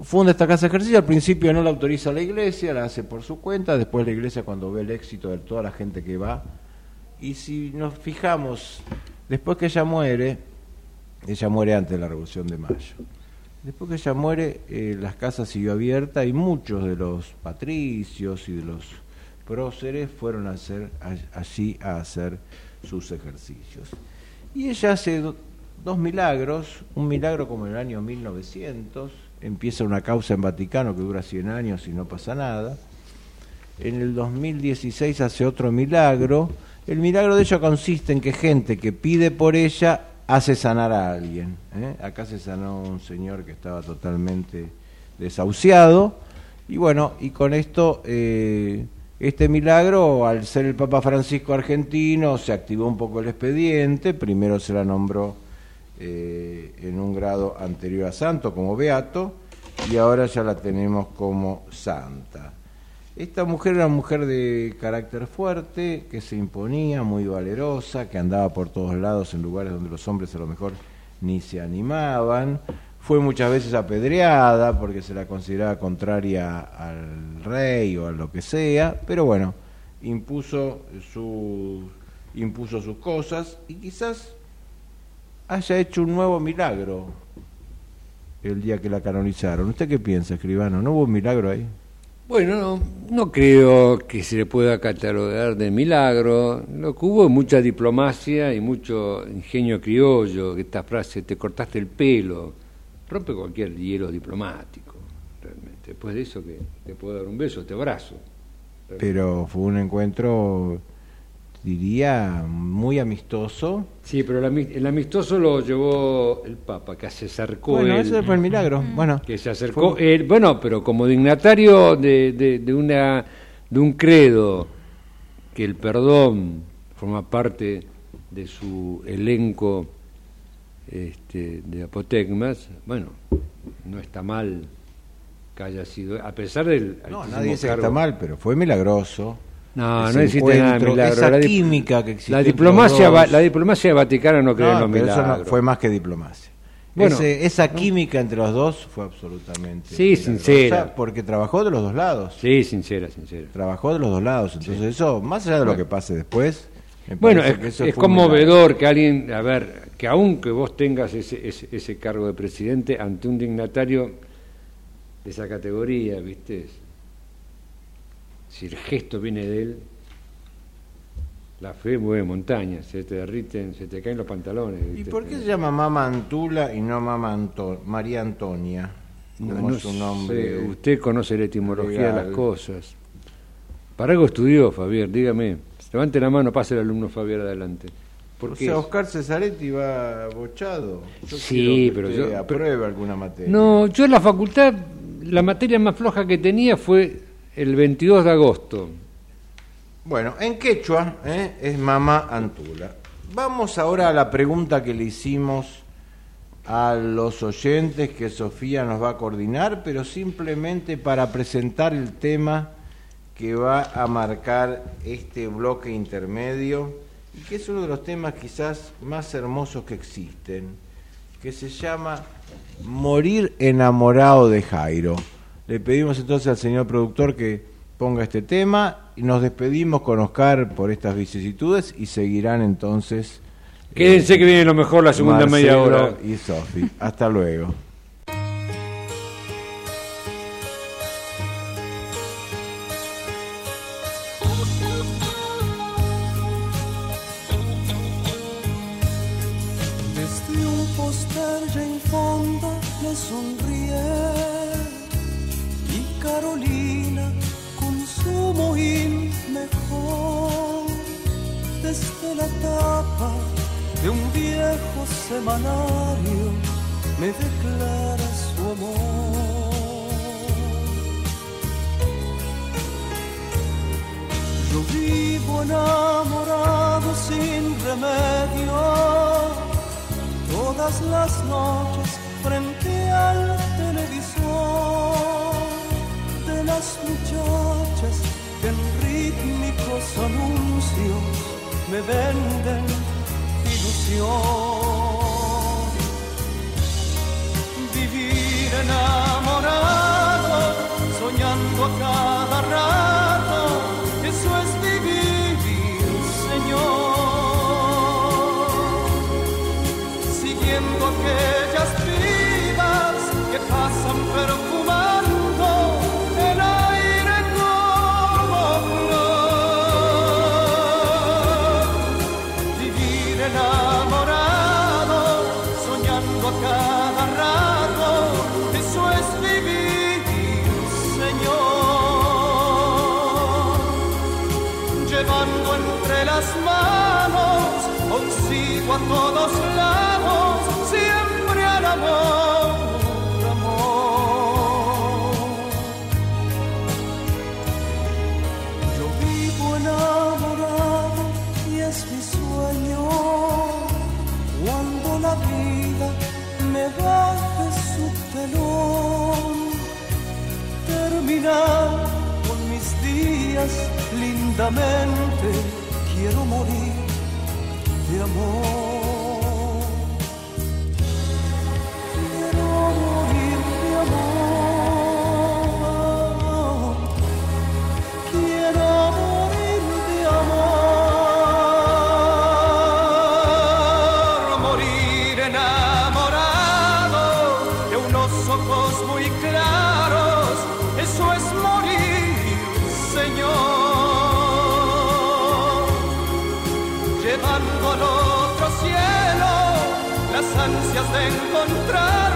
Speaker 3: funda esta casa de ejercicio, al principio no la autoriza la iglesia, la hace por su cuenta, después la iglesia cuando ve el éxito de toda la gente que va, y si nos fijamos, después que ella muere, ella muere antes de la Revolución de Mayo, después que ella muere, eh, las casas siguió abierta y muchos de los patricios y de los próceres fueron a hacer, allí a hacer sus ejercicios. Y ella hace do- dos milagros, un milagro como en el año 1900, empieza una causa en Vaticano que dura 100 años y no pasa nada. En el 2016 hace otro milagro. El milagro de ella consiste en que gente que pide por ella hace sanar a alguien. ¿eh? Acá se sanó un señor que estaba totalmente desahuciado. Y bueno, y con esto, eh, este milagro, al ser el Papa Francisco argentino, se activó un poco el expediente. Primero se la nombró eh, en un grado anterior a santo como beato y ahora ya la tenemos como santa. Esta mujer era una mujer de carácter fuerte, que se imponía, muy valerosa, que andaba por todos lados en lugares donde los hombres a lo mejor ni se animaban. Fue muchas veces apedreada porque se la consideraba contraria al rey o a lo que sea, pero bueno, impuso, su, impuso sus cosas y quizás haya hecho un nuevo milagro el día que la canonizaron. ¿Usted qué piensa, escribano? ¿No hubo un milagro ahí?
Speaker 2: Bueno, no, no creo que se le pueda catalogar de milagro. Lo que hubo es mucha diplomacia y mucho ingenio criollo. Esta frase, te cortaste el pelo, rompe cualquier hielo diplomático, realmente. Después de eso, que te puedo dar un beso, te abrazo.
Speaker 3: Pero fue un encuentro, diría, muy amistoso.
Speaker 2: Sí, pero el, ami- el amistoso lo llevó el Papa, que se acercó
Speaker 3: Bueno,
Speaker 2: él.
Speaker 3: ese fue el milagro. Bueno,
Speaker 2: que se acercó él, bueno, pero como dignatario de, de, de una de un credo que el perdón forma parte de su elenco este, de apotegmas, bueno, no está mal que haya sido, a pesar del
Speaker 3: no, nadie dice que está mal, pero fue milagroso.
Speaker 2: No, no existe nada de milagro.
Speaker 3: Esa
Speaker 2: La
Speaker 3: química que existe.
Speaker 2: La diplomacia, va- la diplomacia del Vaticano no cree en
Speaker 3: No,
Speaker 2: los
Speaker 3: pero eso no-
Speaker 2: milagros.
Speaker 3: fue más que diplomacia.
Speaker 2: Bueno,
Speaker 3: Ese- esa química entre los dos fue absolutamente.
Speaker 2: Sí,
Speaker 3: milagrosa,
Speaker 2: sincera.
Speaker 3: Porque trabajó de los dos lados.
Speaker 2: Sí, sincera, sincera.
Speaker 3: Trabajó de los dos lados. Entonces, eso, más allá de lo que pase después.
Speaker 2: Bueno, es,
Speaker 3: que eso
Speaker 2: es conmovedor que alguien, a ver, que aunque vos tengas ese, ese, ese cargo de presidente ante un dignatario de esa categoría, ¿viste? Si el gesto viene de él, la fe mueve montañas, se te derriten, se te caen los pantalones.
Speaker 3: ¿Y por qué se llama Mama Antula y no Mama Anto- María Antonia?
Speaker 2: No,
Speaker 3: Como
Speaker 2: no
Speaker 3: su
Speaker 2: sé,
Speaker 3: nombre.
Speaker 2: usted conoce la etimología de las cosas. Para algo estudió, Fabián, dígame. Levante la mano, pase el alumno Fabián adelante. ¿Por
Speaker 3: O sea, Oscar Cesaretti va bochado. Yo
Speaker 2: Sí, pero yo-
Speaker 3: apruebe alguna materia.
Speaker 2: No, yo en la facultad, la materia más floja que tenía fue el 22 de agosto.
Speaker 3: Bueno, en quechua ¿eh? es Mama Antula. Vamos ahora a la pregunta que le hicimos a los oyentes que Sofía nos va a coordinar, pero simplemente para presentar el tema que va a marcar este bloque intermedio y que es uno de los temas quizás más hermosos que existen, que se llama Morir enamorado de Jairo. Le pedimos entonces al señor productor que ponga este tema y nos despedimos con Oscar por estas vicisitudes y seguirán entonces
Speaker 2: Quédense que viene lo mejor la segunda media hora.
Speaker 3: y Sofi. Hasta luego.
Speaker 6: Semanario me declara su amor. Yo vivo enamorado sin remedio todas las noches frente al televisor de las muchachas que en rítmicos anuncios me venden ilusión. Consigo a todos lados, siempre al amor, amor. Yo vivo enamorado y es mi sueño cuando la vida me baje su telón terminar con mis días lindamente. Ansias de encontrarlo.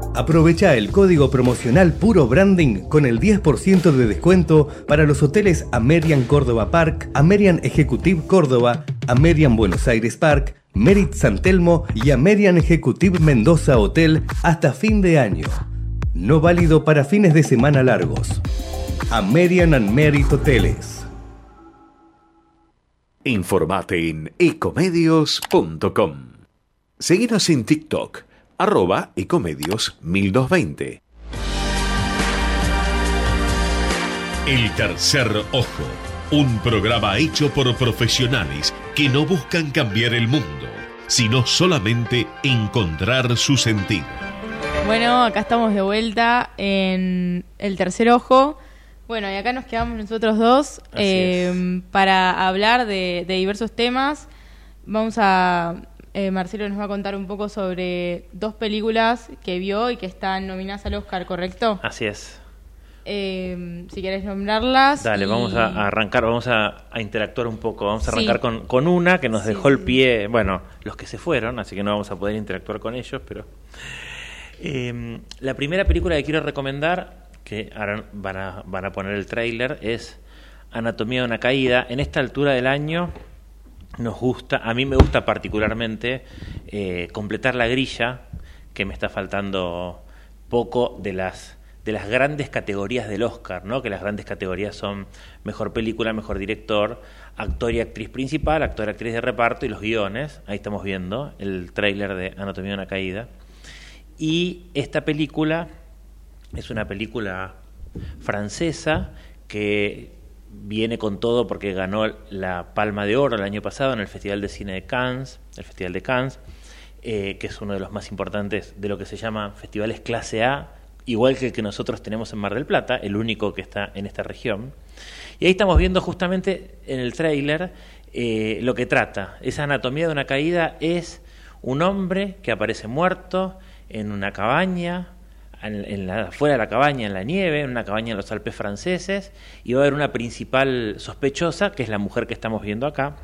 Speaker 7: Aprovecha el código promocional Puro Branding con el 10% de descuento para los hoteles Amerian Córdoba Park, Amerian Executive Córdoba, Amerian Buenos Aires Park, Merit San Telmo y Amerian Executive Mendoza Hotel hasta fin de año. No válido para fines de semana largos. American and Merit Hoteles.
Speaker 1: Informate en ecomedios.com. Seguinos en TikTok, arroba ecomedios 1220. El tercer ojo, un programa hecho por profesionales que no buscan cambiar el mundo, sino solamente encontrar su sentido.
Speaker 4: Bueno, acá estamos de vuelta en El Tercer Ojo. Bueno, y acá nos quedamos nosotros dos eh, para hablar de, de diversos temas. Vamos a... eh, Marcelo nos va a contar un poco sobre dos películas que vio y que están nominadas al Oscar, ¿correcto?
Speaker 5: Así es.
Speaker 4: Eh, si querés nombrarlas.
Speaker 5: Dale,
Speaker 4: y-
Speaker 5: vamos a, arrancar, vamos a, a interactuar un poco. Vamos a
Speaker 4: Sí.
Speaker 5: arrancar con, con una que nos
Speaker 4: Sí,
Speaker 5: dejó el pie, bueno, los que se fueron, así que no vamos a poder interactuar con ellos, pero... Eh, la primera película que quiero recomendar, que ahora van a, van a poner el tráiler, es Anatomía de una caída. En esta altura del año nos gusta, a mí me gusta particularmente eh, completar la grilla, que me está faltando poco de las de las grandes categorías del Oscar, ¿no? Que las grandes categorías son mejor película, mejor director, actor y actriz principal, actor y actriz de reparto y los guiones. Ahí estamos viendo el tráiler de Anatomía de una caída. Y esta película es una película francesa que viene con todo porque ganó la Palma de Oro el año pasado en el Festival de Cine de Cannes, el Festival de Cannes, eh, que es uno de los más importantes de lo que se llama festivales clase A, igual que el que nosotros tenemos en Mar del Plata, el único que está en esta región. Y ahí estamos viendo justamente en el tráiler eh, lo que trata. Esa anatomía de una caída es un hombre que aparece muerto en una cabaña, en, la, fuera de la cabaña, en la nieve, en una cabaña en los Alpes franceses, y va a haber una principal sospechosa, que es la mujer que estamos viendo acá,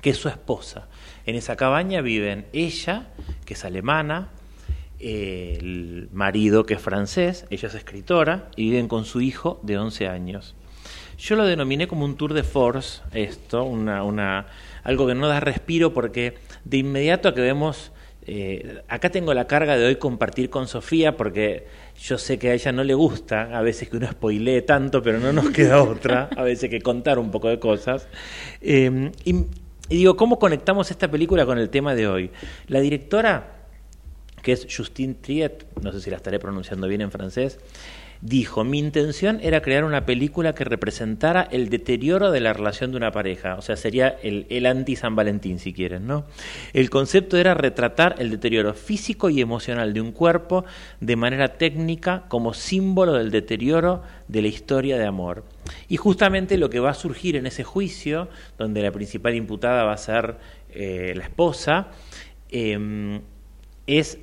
Speaker 5: que es su esposa. En esa cabaña viven ella, que es alemana, el marido, que es francés, ella es escritora, y viven con su hijo de 11 años. Yo lo denominé como un tour de force, esto, una, una, algo que no da respiro porque de inmediato que vemos, eh, acá tengo la carga de hoy compartir con Sofía porque yo sé que a ella no le gusta a veces que uno spoilee tanto, pero no nos queda otra, a veces que contar un poco de cosas. Eh, y, y digo, ¿cómo conectamos esta película con el tema de hoy? La directora que es Justine Triet, no sé si la estaré pronunciando bien en francés, dijo, mi intención era crear una película que representara el deterioro de la relación de una pareja, o sea, sería el, anti-San Valentín, si quieren, ¿no? El concepto era retratar el deterioro físico y emocional de un cuerpo de manera técnica como símbolo del deterioro de la historia de amor. Y justamente lo que va a surgir en ese juicio, donde la principal imputada va a ser eh, la esposa, eh, es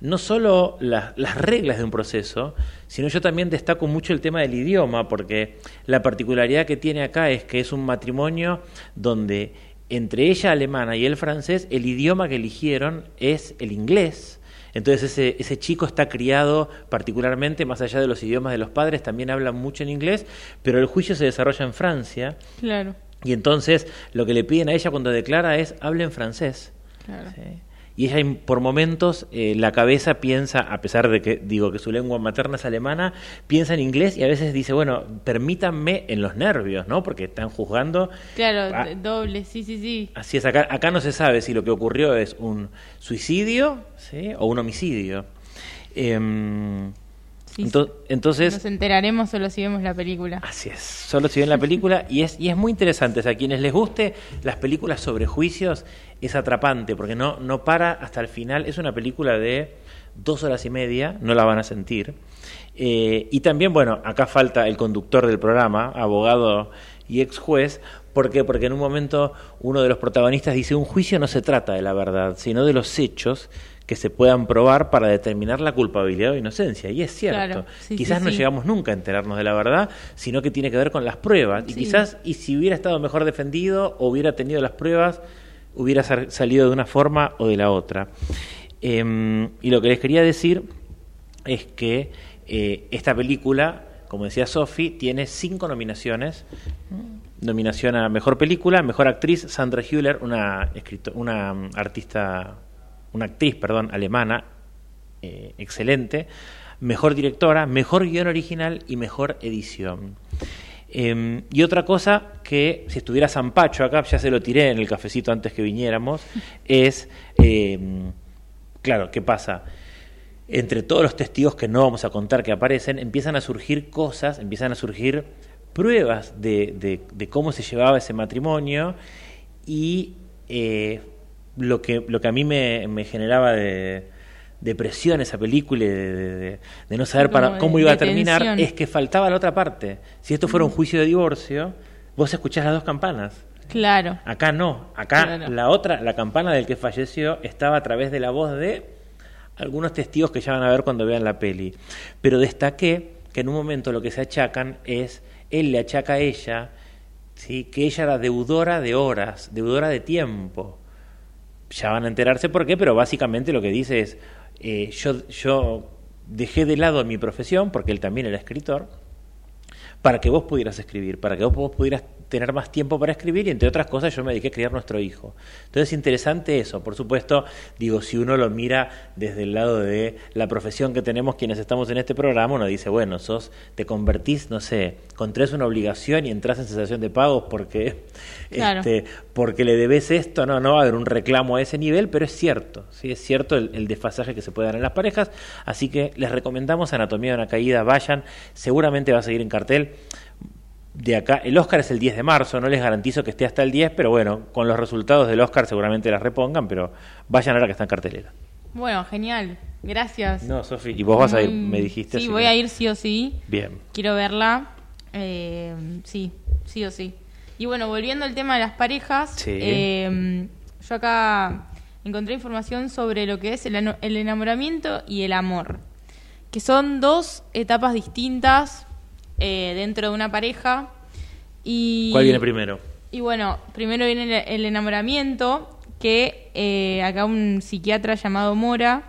Speaker 5: no solo la- las reglas de un proceso, sino yo también destaco mucho el tema del idioma, porque la particularidad que tiene acá es que es un matrimonio donde entre ella alemana y él francés, el idioma que eligieron es el inglés. Entonces ese, ese chico está criado particularmente, más allá de los idiomas de los padres, también habla mucho en inglés, pero el juicio se desarrolla en Francia.
Speaker 4: Claro,
Speaker 5: Y entonces lo que le piden a ella cuando declara es, hable en francés.
Speaker 4: claro.
Speaker 5: ¿sí? Y ella por momentos eh, la cabeza piensa, a pesar de que digo que su lengua materna es alemana, piensa en inglés y a veces dice, bueno, permítanme en los nervios, ¿no? Porque están juzgando.
Speaker 4: Claro,
Speaker 5: Ah.
Speaker 4: doble, sí, sí, sí.
Speaker 5: Así es, acá, acá no se sabe si lo que ocurrió es un suicidio ¿sí? o un homicidio. Em,
Speaker 4: Sí,
Speaker 5: entonces,
Speaker 4: Nos enteraremos solo si vemos la película.
Speaker 5: Así es, solo si ven la película y es, y es muy interesante. O sea, a quienes les guste las películas sobre juicios es atrapante porque no, no para hasta el final. Es una película de dos horas y media, no la van a sentir. Eh, y también, bueno, acá falta el conductor del programa, abogado y ex juez, ¿Por qué? Porque en un momento uno de los protagonistas dice, un juicio no se trata de la verdad, sino de los hechos que se puedan probar para determinar la culpabilidad o inocencia. Y es cierto.
Speaker 4: Claro, sí,
Speaker 5: quizás
Speaker 4: sí,
Speaker 5: no
Speaker 4: sí.
Speaker 5: llegamos nunca a enterarnos de la verdad, sino que tiene que ver con las pruebas. Y quizás, y si hubiera estado mejor defendido o hubiera tenido las pruebas, hubiera sal- salido de una forma o de la otra. Em, y lo que les quería decir es que eh, esta película, como decía Sophie, tiene cinco nominaciones. Nominación a Mejor Película, Mejor Actriz, Sandra Hüller, una, una mm, artista, una actriz, perdón, alemana, eh, excelente. Mejor Directora, Mejor Guión Original y Mejor Edición. Eh, y otra cosa que, si estuviera Zampacho acá, ya se lo tiré en el cafecito antes que viniéramos, es, eh, claro, ¿qué pasa? Entre todos los testigos que no vamos a contar que aparecen, empiezan a surgir cosas, empiezan a surgir pruebas de, de- de cómo se llevaba ese matrimonio y eh, lo, que, lo que a mí me, me generaba de depresión esa película y de, de- de- no saber para cómo iba a terminar
Speaker 4: tensión.
Speaker 5: es que faltaba la otra parte. Si esto fuera un juicio de divorcio, vos escuchás las dos campanas.
Speaker 4: Claro.
Speaker 5: Acá no, acá
Speaker 4: Claro.
Speaker 5: la otra, la campana del que falleció estaba a través de la voz de algunos testigos que ya van a ver cuando vean la peli. Pero destaqué que en un momento lo que se achacan es, él le achaca a ella, ¿sí? que ella era deudora de horas, deudora de tiempo. Ya van a enterarse por qué, pero básicamente lo que dice es, eh, yo, yo dejé de lado mi profesión, porque él también era escritor, para que vos pudieras escribir, para que vos, vos pudieras tener más tiempo para escribir y entre otras cosas yo me dediqué a criar nuestro hijo. Entonces es interesante eso, por supuesto, digo, si uno lo mira desde el lado de la profesión que tenemos quienes estamos en este programa, uno dice, bueno, sos, te convertís, no sé, contraes una obligación y entras en cesación de pagos porque,
Speaker 4: Claro.
Speaker 5: este, porque le debes esto, no, no va a haber un reclamo a ese nivel, pero es cierto, sí, es cierto el, el desfasaje que se puede dar en las parejas, así que les recomendamos Anatomía de una caída, vayan, seguramente va a seguir en cartel de acá, el Oscar es el 10 de marzo, no les garantizo que esté hasta el 10, pero bueno, con los resultados del Oscar seguramente las repongan, pero vayan ahora que está en cartelera.
Speaker 4: Bueno, genial. Gracias.
Speaker 5: No, Sofi, y vos vas a ir,
Speaker 4: Mm,
Speaker 5: me dijiste.
Speaker 4: Sí, voy
Speaker 5: que-
Speaker 4: a ir sí o sí.
Speaker 5: Bien.
Speaker 4: Quiero verla. Eh, sí, sí o sí. Y bueno, volviendo al tema de las parejas,
Speaker 5: Sí.
Speaker 4: eh, yo acá encontré información sobre lo que es el enamoramiento y el amor, que son dos etapas distintas eh, dentro de una pareja. Y,
Speaker 5: ¿Cuál viene primero?
Speaker 4: Y bueno, primero viene el, el enamoramiento, que eh, acá un psiquiatra llamado Mora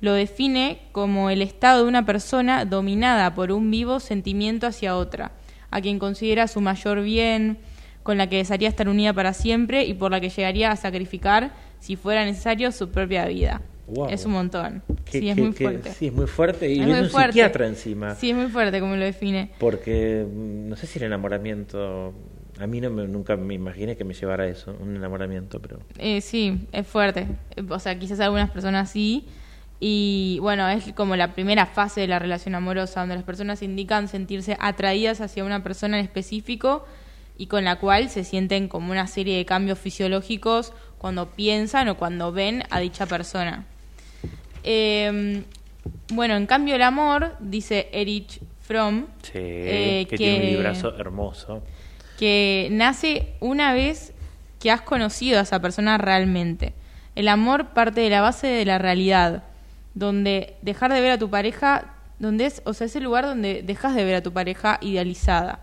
Speaker 4: lo define como el estado de una persona dominada por un vivo sentimiento hacia otra, a quien considera su mayor bien, con la que desearía estar unida para siempre y por la que llegaría a sacrificar, si fuera necesario, su propia vida.
Speaker 5: Wow.
Speaker 4: Es un montón. Sí, es muy fuerte.
Speaker 5: Sí, es muy fuerte. Y
Speaker 4: Es muy
Speaker 5: un
Speaker 4: fuerte.
Speaker 5: psiquiatra encima.
Speaker 4: Sí, es muy fuerte como lo define.
Speaker 5: Porque mm, no sé si el enamoramiento. A mí no me- nunca me imaginé que me llevara a eso, un enamoramiento, pero.
Speaker 4: Eh, sí, es fuerte. O sea, quizás algunas personas sí. Y bueno, es como la primera fase de la relación amorosa, donde las personas indican sentirse atraídas hacia una persona en específico y con la cual se sienten como una serie de cambios fisiológicos cuando piensan o cuando ven a dicha persona. Eh, bueno, en cambio el amor, dice Erich Fromm,
Speaker 5: Sí,
Speaker 4: eh,
Speaker 5: que, tiene un librazo hermoso.
Speaker 4: que nace una vez que has conocido a esa persona realmente. El amor parte de la base de la realidad, donde dejar de ver a tu pareja, donde es, o sea, es el lugar donde dejas de ver a tu pareja idealizada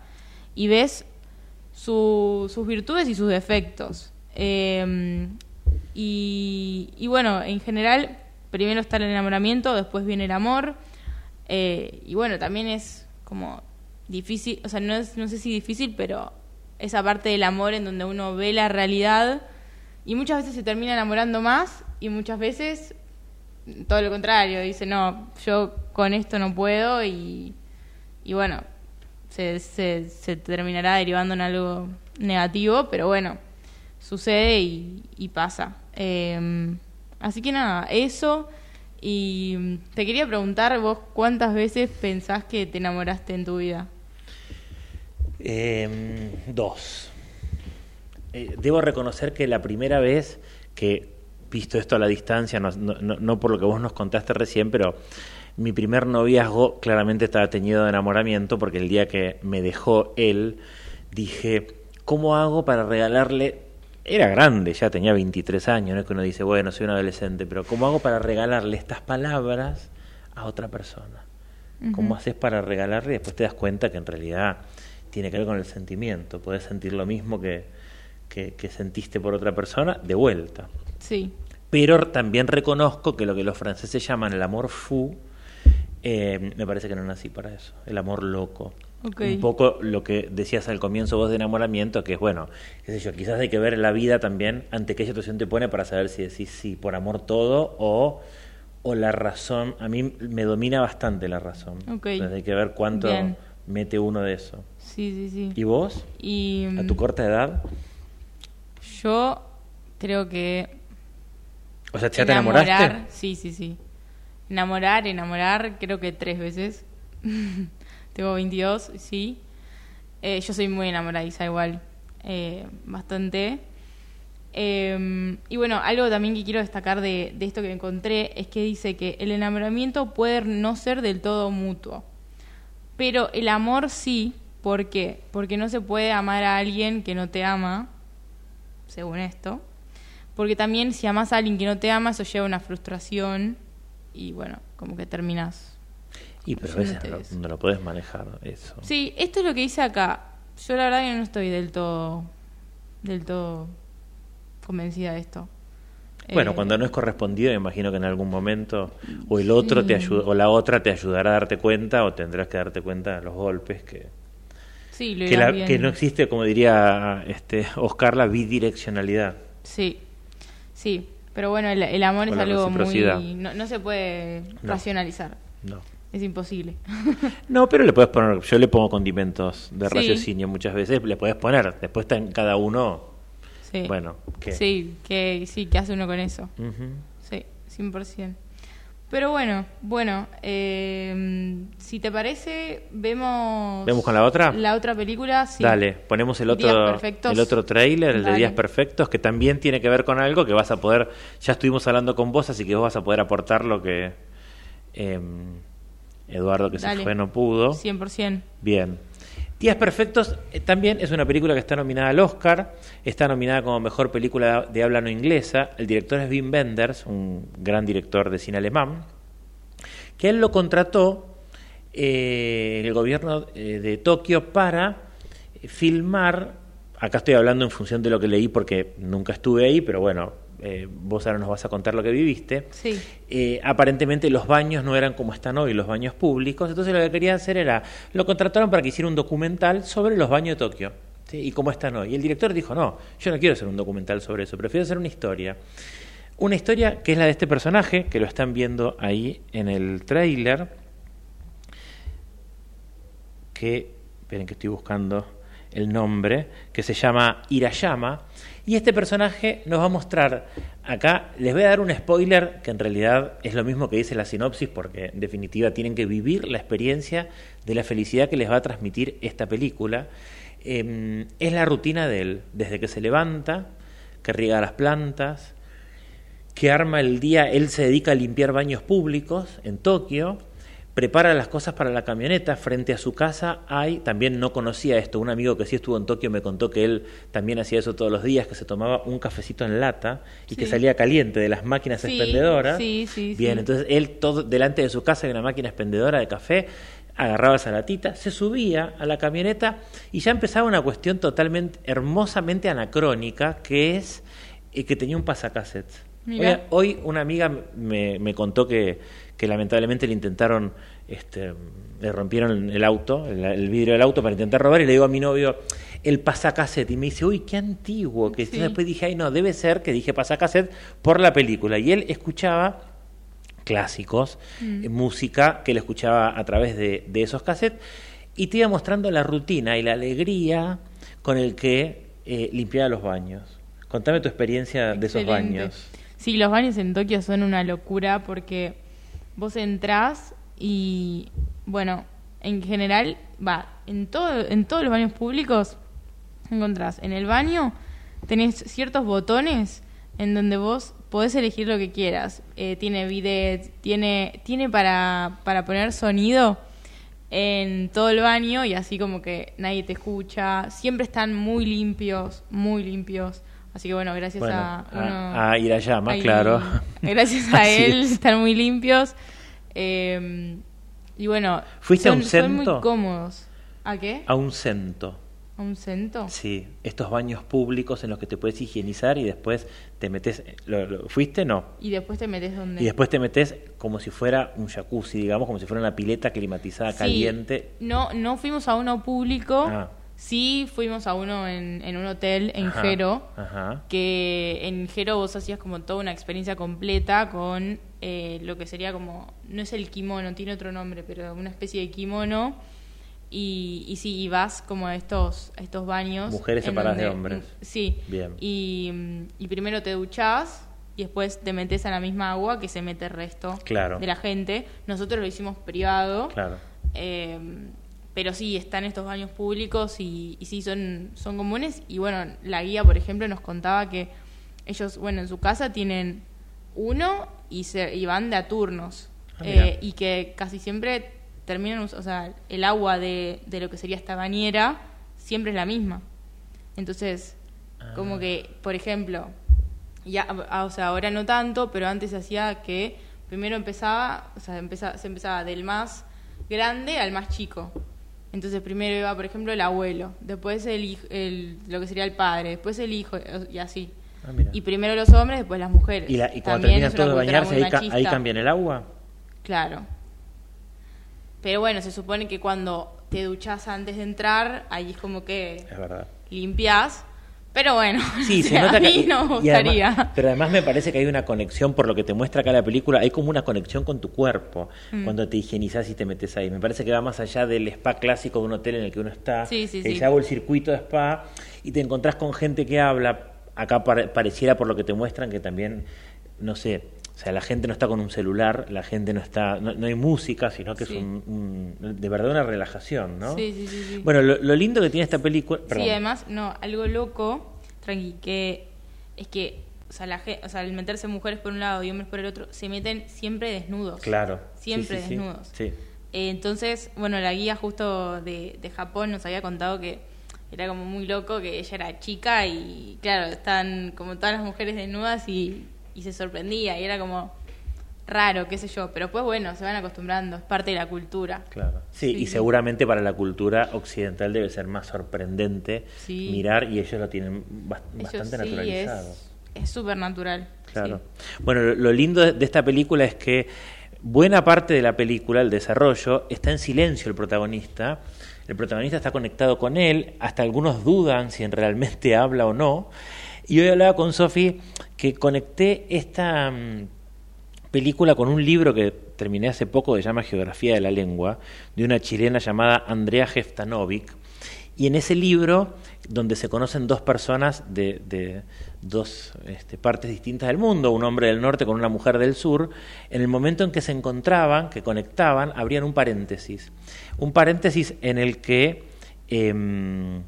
Speaker 4: y ves su- sus virtudes y sus defectos. Eh, y, y bueno, en general, primero está el enamoramiento, después viene el amor. eh, y bueno, también es como difícil, o sea, no, es, no sé si difícil, pero esa parte del amor en donde uno ve la realidad y muchas veces se termina enamorando más y muchas veces todo lo contrario, dice, no, yo con esto no puedo y, y bueno, se, se, se terminará derivando en algo negativo, pero bueno, sucede y, pasa. Eh, así que nada, eso. Y te quería preguntar vos cuántas veces pensás que te enamoraste en tu vida.
Speaker 5: Eh, dos. Eh, debo reconocer que la primera vez que, visto esto a la distancia, no- no por lo que vos nos contaste recién, pero mi primer noviazgo claramente estaba teñido de enamoramiento porque el día que me dejó él, dije, ¿cómo hago para regalarle? Era grande, ya tenía 23 años, no es que uno dice, bueno, soy un adolescente, pero ¿cómo hago para regalarle estas palabras a otra persona? ¿Cómo haces para regalarle? Y después te das cuenta que en realidad tiene que ver con el sentimiento. Puedes sentir lo mismo que, que, que sentiste por otra persona de vuelta.
Speaker 4: Sí.
Speaker 5: Pero también reconozco que lo que los franceses llaman el amor fou, eh, me parece que no nací para eso, el amor loco. Un poco lo que decías al comienzo vos de enamoramiento, que es bueno, qué sé yo, quizás hay que ver la vida también ante qué situación te pone para saber si decís sí por amor todo o, o la razón. A mí me domina bastante la razón. Entonces hay que ver cuánto
Speaker 4: Bien.
Speaker 5: mete uno de eso.
Speaker 4: Sí, sí, sí.
Speaker 5: ¿Y vos?
Speaker 4: Y
Speaker 5: ¿A tu
Speaker 4: mm,
Speaker 5: corta edad?
Speaker 4: yo creo que
Speaker 5: O sea, ¿ya te enamoraste?
Speaker 4: sí, sí, sí. Enamorar, enamorar, creo que tres veces. Tengo 22, sí. Eh, yo soy muy enamoradiza igual, eh, bastante. Eh, y bueno, algo también que quiero destacar de, de esto que encontré es que dice que el enamoramiento puede no ser del todo mutuo, pero el amor sí. ¿Por qué? Porque no se puede amar a alguien que no te ama, según esto. Porque también si amas a alguien que no te ama, eso lleva a una frustración y bueno, como que terminas.
Speaker 5: Y pero a veces no, lo- no lo podés manejar eso.
Speaker 4: Sí, esto es lo que dice acá. Yo la verdad que no estoy del todo, del todo convencida de esto.
Speaker 5: Bueno,
Speaker 4: Eh,
Speaker 5: cuando no es correspondido, me imagino que en algún momento o el otro te ayuda o la otra te ayudará a darte cuenta o tendrás que darte cuenta de los golpes que
Speaker 4: sí, lo
Speaker 5: que, la- no existe, como diría este Oscar, la bidireccionalidad.
Speaker 4: Sí, sí. Pero bueno, el, el amor
Speaker 5: O
Speaker 4: es algo muy... No, no se puede
Speaker 5: No.
Speaker 4: racionalizar.
Speaker 5: No.
Speaker 4: Es imposible.
Speaker 5: No, pero le puedes poner, yo le pongo condimentos de
Speaker 4: Sí.
Speaker 5: raciocinio muchas veces, le puedes poner, después está en cada uno,
Speaker 4: Sí.
Speaker 5: bueno,
Speaker 4: Sí, que, sí, ¿qué hace uno con eso?
Speaker 5: Ujú.
Speaker 4: Sí, 100%. Pero bueno, bueno, eh, si te parece, vemos...
Speaker 5: ¿Vemos con la otra?
Speaker 4: La otra película, sí.
Speaker 5: Dale, ponemos el otro, el otro trailer, el de. Días Perfectos, que también tiene que ver con algo que vas a poder, ya estuvimos hablando con vos, así que vos vas a poder aportar lo que em, Eduardo, que
Speaker 4: Dale.
Speaker 5: se fue, no pudo.
Speaker 4: 100%.
Speaker 5: Bien. Días Perfectos eh, también es una película que está nominada al Oscar, está nominada como mejor película de habla no inglesa. El director es Wim Wenders, un gran director de cine alemán, que él lo contrató eh, el gobierno eh, de Tokio para filmar. Acá estoy hablando en función de lo que leí porque nunca estuve ahí, pero bueno, eh, vos ahora nos vas a contar lo que viviste.
Speaker 4: Sí.
Speaker 5: Eh, aparentemente los baños no eran como están hoy, los baños públicos, entonces lo que querían hacer era, lo contrataron para que hiciera un documental sobre los baños de Tokio ¿sí? y cómo están hoy. Y el director dijo, no, yo no quiero hacer un documental sobre eso, prefiero hacer una historia. Una historia que es la de este personaje, que lo están viendo ahí en el tráiler, que, esperen que estoy buscando el nombre, que se llama Hirayama. Y este personaje nos va a mostrar, acá les voy a dar un spoiler que en realidad es lo mismo que dice la sinopsis, porque en definitiva tienen que vivir la experiencia de la felicidad que les va a transmitir esta película. Eh, es la rutina de él, desde que se levanta, que riega las plantas, que arma el día, él se dedica a limpiar baños públicos en Tokio, prepara las cosas para la camioneta, frente a su casa hay, también no conocía esto, un amigo que sí estuvo en Tokio me contó que él también hacía eso todos los días, que se tomaba un cafecito en lata y que salía caliente de las máquinas
Speaker 4: Sí,
Speaker 5: expendedoras.
Speaker 4: sí, sí,
Speaker 5: Bien,
Speaker 4: sí.
Speaker 5: entonces él todo delante de su casa hay una máquina expendedora de café, agarraba esa latita, se subía a la camioneta y ya empezaba una cuestión totalmente hermosamente anacrónica que es eh, que tenía un pasacassettes.
Speaker 4: Mirá.
Speaker 5: Hoy, hoy una amiga me, me contó que, que lamentablemente le intentaron, este, le rompieron el auto, el, el vidrio del auto para intentar robar y le digo a mi novio el pasacassette y me dice, uy, qué antiguo, que
Speaker 4: Sí.
Speaker 5: después dije, ay no, debe ser que dije pasacassette por la película y él escuchaba clásicos,
Speaker 4: Mm.
Speaker 5: eh, música que él escuchaba a través de, de esos cassettes y te iba mostrando la rutina y la alegría con el que eh, limpiaba los baños. Contame tu experiencia de esos baños.
Speaker 4: Sí, los baños en Tokio son una locura porque vos entrás y, bueno, en general, va, en, todo, en todos los baños públicos encontrás. En el baño tenés ciertos botones en donde vos podés elegir lo que quieras. Eh, tiene bidet, tiene, tiene para, para poner sonido. en todo el baño y así como que nadie te escucha. Siempre están muy limpios, muy limpios. Así que bueno, gracias
Speaker 5: Bueno,
Speaker 4: a,
Speaker 5: a,
Speaker 4: uno-
Speaker 5: a Irayama,
Speaker 4: Ahí,
Speaker 5: claro.
Speaker 4: Gracias a él,
Speaker 5: es.
Speaker 4: están muy limpios. Eh, y bueno,
Speaker 5: ¿Fuiste a un
Speaker 4: son muy
Speaker 5: cento?
Speaker 4: cómodos. ¿A qué?
Speaker 5: A un cento.
Speaker 4: ¿A un cento?
Speaker 5: Sí, estos baños públicos en los que te puedes higienizar y después te metes. ¿lo- lo- ¿Fuiste? No.
Speaker 4: Y después te metes donde.
Speaker 5: Y después te metes como si fuera un jacuzzi, digamos, como si fuera una pileta climatizada
Speaker 4: Sí,
Speaker 5: caliente.
Speaker 4: No, no fuimos a uno público.
Speaker 5: Ah.
Speaker 4: Sí, fuimos a uno en, en un hotel en
Speaker 5: Ajá,
Speaker 4: Jero.
Speaker 5: Ajá.
Speaker 4: Que en Jero vos hacías como toda una experiencia completa con eh, lo que sería como. No es el kimono, tiene otro nombre, pero una especie de kimono. Y, y sí, y vas como a estos, a estos baños.
Speaker 5: Mujeres separadas de hombres.
Speaker 4: Sí.
Speaker 5: Bien.
Speaker 4: Y, mm, y primero te duchás y después te metes a la misma agua que se mete el resto
Speaker 5: Claro.
Speaker 4: de la gente. Nosotros lo hicimos privado.
Speaker 5: Claro.
Speaker 4: Eh, pero sí, están estos baños públicos y, y sí, son, son comunes. Y bueno, la guía, por ejemplo, nos contaba que ellos, bueno, en su casa tienen uno y, se, y van de a turnos.
Speaker 5: Ah.
Speaker 4: Eh, y que casi siempre terminan, o sea, el agua de, de lo que sería esta bañera siempre es la misma. Entonces,
Speaker 5: Ah.
Speaker 4: como que, por ejemplo, ya, ah, o sea, ahora no tanto, pero antes se hacía que primero empezaba, o sea, empezaba, se empezaba del más grande al más chico. Entonces primero iba, por ejemplo, el abuelo, después el, el lo que sería el padre, después el hijo y así.
Speaker 5: Ah.
Speaker 4: Y primero los hombres, después las mujeres.
Speaker 5: Y, la- y cuando
Speaker 4: También
Speaker 5: terminan todos de bañarse, ahí, ca- ahí cambian el agua.
Speaker 4: Claro. Pero bueno, se supone que cuando te duchas antes de entrar, ahí es como que
Speaker 5: Es verdad.
Speaker 4: limpias. Pero bueno,
Speaker 5: Sí,
Speaker 4: o
Speaker 5: se nota
Speaker 4: a mí
Speaker 5: que.
Speaker 4: no me
Speaker 5: y además-
Speaker 4: gustaría.
Speaker 5: pero además me parece que hay una conexión, por lo que te muestra acá la película, hay como una conexión con tu cuerpo
Speaker 4: Mm.
Speaker 5: cuando te higienizas y te metes ahí. Me parece que va más allá del spa clásico de un hotel en el que uno está.
Speaker 4: Sí, sí,
Speaker 5: que
Speaker 4: sí.
Speaker 5: se hago el circuito de spa y te encontrás con gente que habla. Acá pare- pareciera, por lo que te muestran, que también, no sé. O sea, la gente no está con un celular, la gente no está, no, no hay música, sino que
Speaker 4: Sí.
Speaker 5: es un, un- de verdad una relajación, ¿no?
Speaker 4: Sí, sí, sí, sí.
Speaker 5: Bueno, lo, lo lindo que tiene esta película, perdón.
Speaker 4: Sí, además, no, algo loco, tranqui, que es que, o sea, la, o sea, al meterse mujeres por un lado y hombres por el otro, se meten siempre desnudos.
Speaker 5: Claro.
Speaker 4: Siempre
Speaker 5: sí.
Speaker 4: desnudos.
Speaker 5: Sí.
Speaker 4: Eh, entonces, bueno, la guía justo de, de Japón nos había contado que era como muy loco, que ella era chica y, claro, están como todas las mujeres desnudas y, y se sorprendía y era como raro, qué sé yo. Pero pues bueno, se van acostumbrando, es parte de la cultura.
Speaker 5: Claro. Sí,
Speaker 4: Sí,
Speaker 5: y
Speaker 4: sí.
Speaker 5: seguramente para la cultura occidental debe ser más sorprendente
Speaker 4: Sí.
Speaker 5: mirar y ellos lo tienen
Speaker 4: Ellos
Speaker 5: bastante naturalizado.
Speaker 4: es súper natural.
Speaker 5: Claro. Bueno, lo, lo lindo de, esta película es que buena parte de la película, el desarrollo, está en silencio el protagonista. El protagonista está conectado con él, hasta algunos dudan si en realmente habla o no. Y hoy hablaba con Sofi que conecté esta mm, película con un libro que terminé hace poco que se llama Geografía de la Lengua, de una chilena llamada Andrea Jeftanovic. Y en ese libro, donde se conocen dos personas de, de dos este, partes distintas del mundo, un hombre del norte con una mujer del sur, en el momento en que se encontraban, que conectaban, abrían un paréntesis. Un paréntesis en el que... em,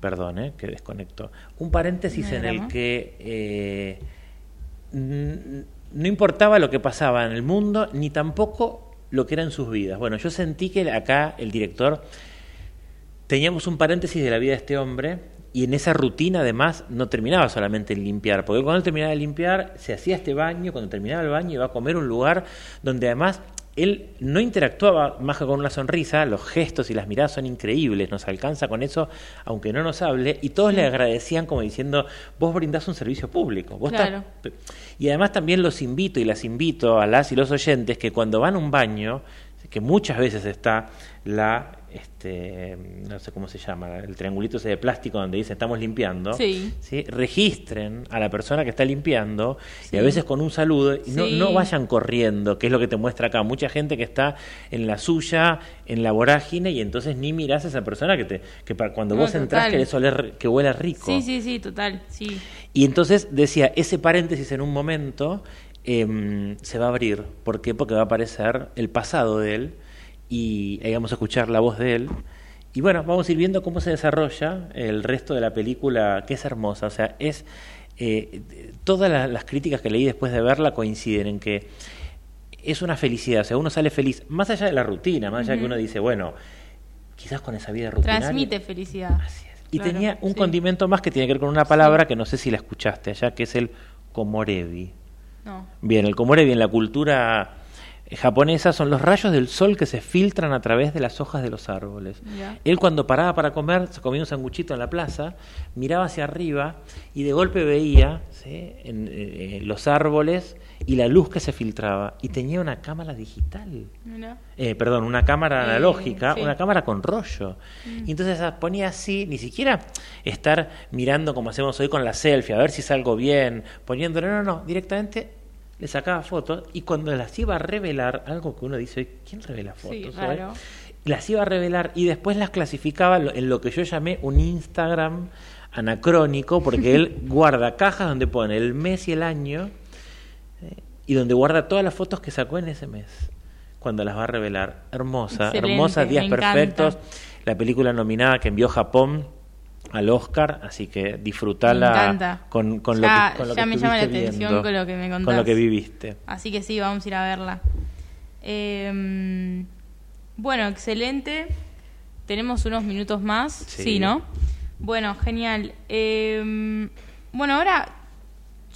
Speaker 5: perdón, eh, que desconecto. Un paréntesis en el que... eh, no importaba lo que pasaba en el mundo, ni tampoco lo que era en sus vidas. Bueno, yo sentí que acá el director teníamos un paréntesis de la vida de este hombre y en esa rutina además no terminaba solamente en limpiar, porque cuando él terminaba de limpiar se hacía este baño, cuando terminaba el baño iba a comer un lugar donde además él no interactuaba más que con una sonrisa, los gestos y las miradas son increíbles, nos alcanza con eso aunque no nos hable y todos le agradecían como diciendo, vos brindás un servicio público, vos estás-
Speaker 4: Claro.
Speaker 5: y además también los invito y las invito a las y los oyentes que cuando van a un baño, que muchas veces está la, este, no sé cómo se llama, el triangulito ese de plástico donde dice estamos limpiando,
Speaker 4: Sí.
Speaker 5: registren a la persona que está limpiando y
Speaker 4: Sí.
Speaker 5: a veces con un saludo y no,
Speaker 4: Sí.
Speaker 5: no vayan corriendo, que es lo que te muestra acá. Mucha gente que está en la suya, en la vorágine y entonces ni mirás a esa persona que te que para cuando
Speaker 4: No,
Speaker 5: vos entrás
Speaker 4: total.
Speaker 5: querés oler que huela rico.
Speaker 4: Sí, sí, sí, total, sí.
Speaker 5: Y entonces decía, ese paréntesis en un momento em, se va a abrir. ¿Por qué? Porque va a aparecer el pasado de él y ahí vamos a escuchar la voz de él. Y bueno, vamos a ir viendo cómo se desarrolla el resto de la película, que es hermosa. O sea, es eh, todas la- las críticas que leí después de verla coinciden en que es una felicidad, o sea, uno sale feliz, más allá de la rutina, más allá de que uno dice, bueno, quizás con esa vida rutinaria.
Speaker 4: Transmite felicidad.
Speaker 5: Así es. Y
Speaker 4: Claro,
Speaker 5: tenía un
Speaker 4: sí.
Speaker 5: condimento más que tiene que ver con una palabra que no sé si la escuchaste allá, que es el komorebi.
Speaker 4: No.
Speaker 5: Bien, el komorebi en la cultura japonesa son los rayos del sol que se filtran a través de las hojas de los árboles. Él cuando paraba para comer, se comía un sanguchito en la plaza, miraba hacia arriba y de golpe veía ¿sí? en, eh, los árboles y la luz que se filtraba. Y tenía una cámara digital. Eh, perdón, una cámara
Speaker 4: Eh,
Speaker 5: analógica,
Speaker 4: sí. Mm.
Speaker 5: una cámara con rollo. Y entonces ah, ponía así, ni siquiera estar mirando como hacemos hoy con la selfie, a ver si salgo bien, poniéndolo, no, no, directamente le sacaba fotos y cuando las iba a revelar, algo que uno dice, ¿quién revela fotos?
Speaker 4: Sí,
Speaker 5: hoy?
Speaker 4: raro.
Speaker 5: Las iba a revelar y después las clasificaba en lo que yo llamé un Instagram anacrónico, porque él guarda cajas donde pone el mes y el año eh, y donde guarda todas las fotos que sacó en ese mes cuando las va a revelar. Hermosa,
Speaker 4: Excelente,
Speaker 5: hermosa, Días
Speaker 4: encanta.
Speaker 5: Perfectos, la película nominada que envió Japón al Oscar, así que disfrutala con, con
Speaker 4: Ya-
Speaker 5: lo que, con lo
Speaker 4: ya
Speaker 5: que
Speaker 4: me llama la
Speaker 5: estuviste
Speaker 4: atención
Speaker 5: viendo,
Speaker 4: con lo que me
Speaker 5: Con
Speaker 4: contás.
Speaker 5: lo que viviste.
Speaker 4: Así que sí, vamos a ir a verla. Eh, bueno, excelente. Tenemos unos minutos más.
Speaker 5: Sí.
Speaker 4: Sí, ¿no? Bueno, genial. Eh, bueno, ahora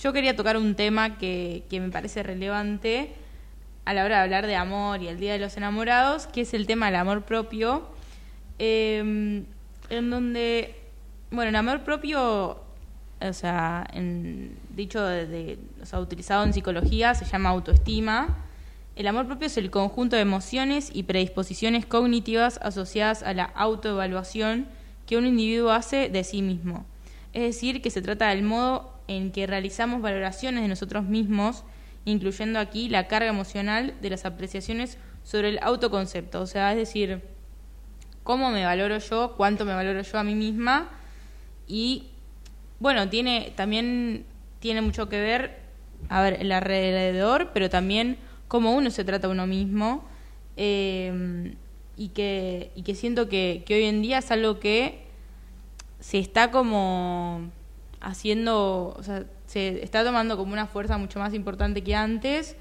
Speaker 4: yo quería tocar un tema que, que me parece relevante a la hora de hablar de amor y el Día de los Enamorados, que es el tema del amor propio. Eh, en donde, bueno, el amor propio, o sea, dicho de, de- utilizado en psicología, se llama autoestima. El amor propio es el conjunto de emociones y predisposiciones cognitivas asociadas a la autoevaluación que un individuo hace de sí mismo. Es decir, que se trata del modo en que realizamos valoraciones de nosotros mismos, incluyendo aquí la carga emocional de las apreciaciones sobre el autoconcepto. O sea, es decir, cómo me valoro yo, cuánto me valoro yo a mí misma y bueno, tiene también tiene mucho que ver, a ver, el alrededor, pero también cómo uno se trata a uno mismo eh, y que y que siento que, que hoy en día es algo que se está como haciendo, o sea, se está tomando como una fuerza mucho más importante que antes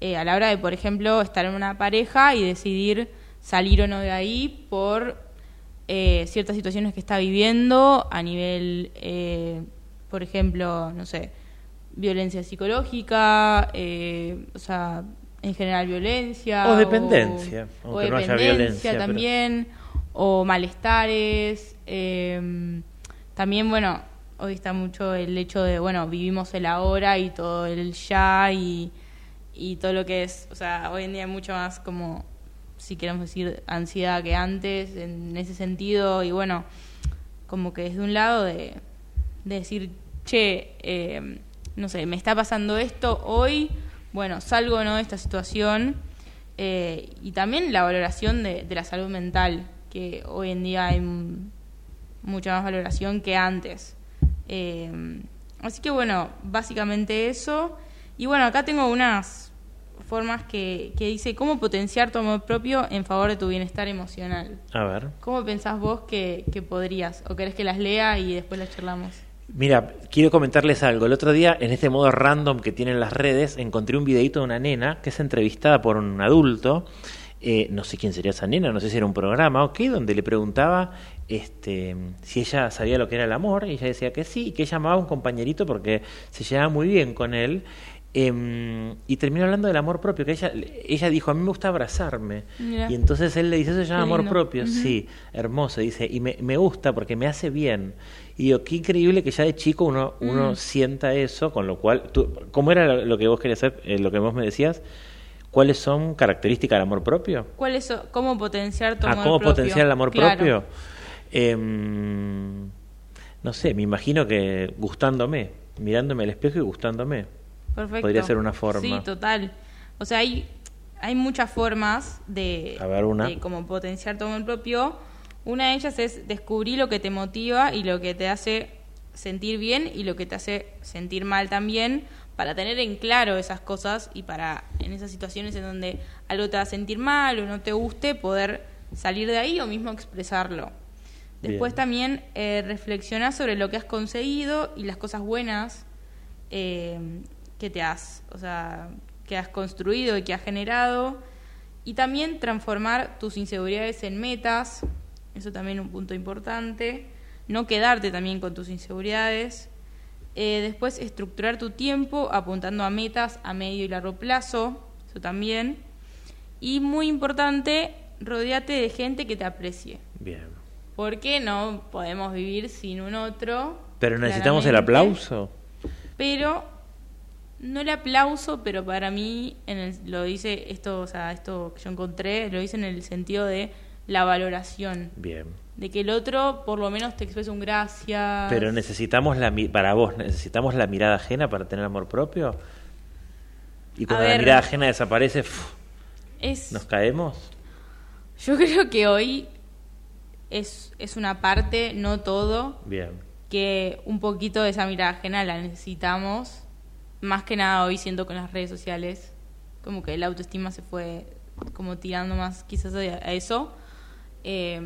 Speaker 4: eh, a la hora de, por ejemplo, estar en una pareja y decidir salir o no de ahí por eh, ciertas situaciones que está viviendo a nivel, eh, por ejemplo, no sé, violencia psicológica, eh, o sea, en general violencia.
Speaker 5: O dependencia,
Speaker 4: o,
Speaker 5: aunque no haya
Speaker 4: dependencia
Speaker 5: pero-
Speaker 4: también, o malestares. eh, también, bueno, hoy está mucho el hecho de, bueno, vivimos el ahora y todo el ya y, y todo lo que es, o sea, hoy en día mucho más como, si queremos decir, ansiedad que antes en ese sentido y bueno, como que desde un lado de, de decir, che, eh, no sé, me está pasando esto hoy, bueno, salgo no de esta situación eh, y también la valoración de, la salud mental, que hoy en día hay mucha más valoración que antes. Eh, así que bueno, básicamente eso. Y bueno, acá tengo unas formas que, que dice cómo potenciar tu amor propio en favor de tu bienestar emocional.
Speaker 5: A ver.
Speaker 4: ¿Cómo pensás vos que, que podrías? ¿O querés que las lea y después las charlamos?
Speaker 5: Mira, quiero comentarles algo. El otro día, en este modo random que tienen las redes, encontré un videito de una nena que es entrevistada por un adulto. eh, no sé quién sería esa nena, no sé si era un programa, ok, donde le preguntaba este, si ella sabía lo que era el amor, y ella decía que sí, y que ella amaba a un compañerito porque se llevaba muy bien con él. Em, y terminó hablando del amor propio, que ella, ella dijo, a mí me gusta abrazarme. Y entonces él le dice, eso se llama amor propio. Sí, hermoso, dice, y me, me gusta porque me hace bien. Y digo, qué increíble que ya de chico uno, uno sienta eso, con lo cual, tú, ¿cómo era lo, lo que vos querías hacer, eh, lo que vos me decías? ¿Cuáles son características del amor propio?
Speaker 4: ¿Cuál es, ¿Cómo potenciar tu
Speaker 5: Ah,
Speaker 4: amor
Speaker 5: ¿cómo
Speaker 4: propio?
Speaker 5: potenciar el amor
Speaker 4: Claro.
Speaker 5: propio? Em, no sé, me imagino que gustándome, mirándome al espejo y gustándome.
Speaker 4: Perfecto.
Speaker 5: Podría ser una forma.
Speaker 4: Sí, total. O sea, hay, hay muchas formas de,
Speaker 5: A ver, una.
Speaker 4: de como potenciar tu amor propio. Una de ellas es descubrir lo que te motiva y lo que te hace sentir bien y lo que te hace sentir mal también, para tener en claro esas cosas y para en esas situaciones en donde algo te va a sentir mal o no te guste, poder salir de ahí o mismo expresarlo. Después
Speaker 5: Bien.
Speaker 4: también eh, reflexionar sobre lo que has conseguido y las cosas buenas eh, que te has, o sea, que has construido y que has generado. Y también transformar tus inseguridades en metas, eso también es un punto importante. No quedarte también con tus inseguridades. Eh, después, estructurar tu tiempo apuntando a metas a medio y largo plazo, eso también. Y muy importante, rodeate de gente que te aprecie.
Speaker 5: Bien.
Speaker 4: Porque no podemos vivir sin un otro.
Speaker 5: Pero necesitamos el aplauso.
Speaker 4: Pero no el aplauso, pero para mí en el- lo dice esto, o sea, esto que yo encontré, lo dice en el sentido de la valoración,
Speaker 5: Bien.
Speaker 4: de que el otro por lo menos te exprese un gracias.
Speaker 5: Pero necesitamos la para vos, necesitamos la mirada ajena para tener amor propio. Y cuando la mirada ajena desaparece, nos caemos.
Speaker 4: yo creo que hoy es es una parte, no todo,
Speaker 5: Bien.
Speaker 4: que un poquito de esa mirada ajena la necesitamos. Más que nada hoy siento con las redes sociales, como que la autoestima se fue como tirando más quizás a a eso. Eh,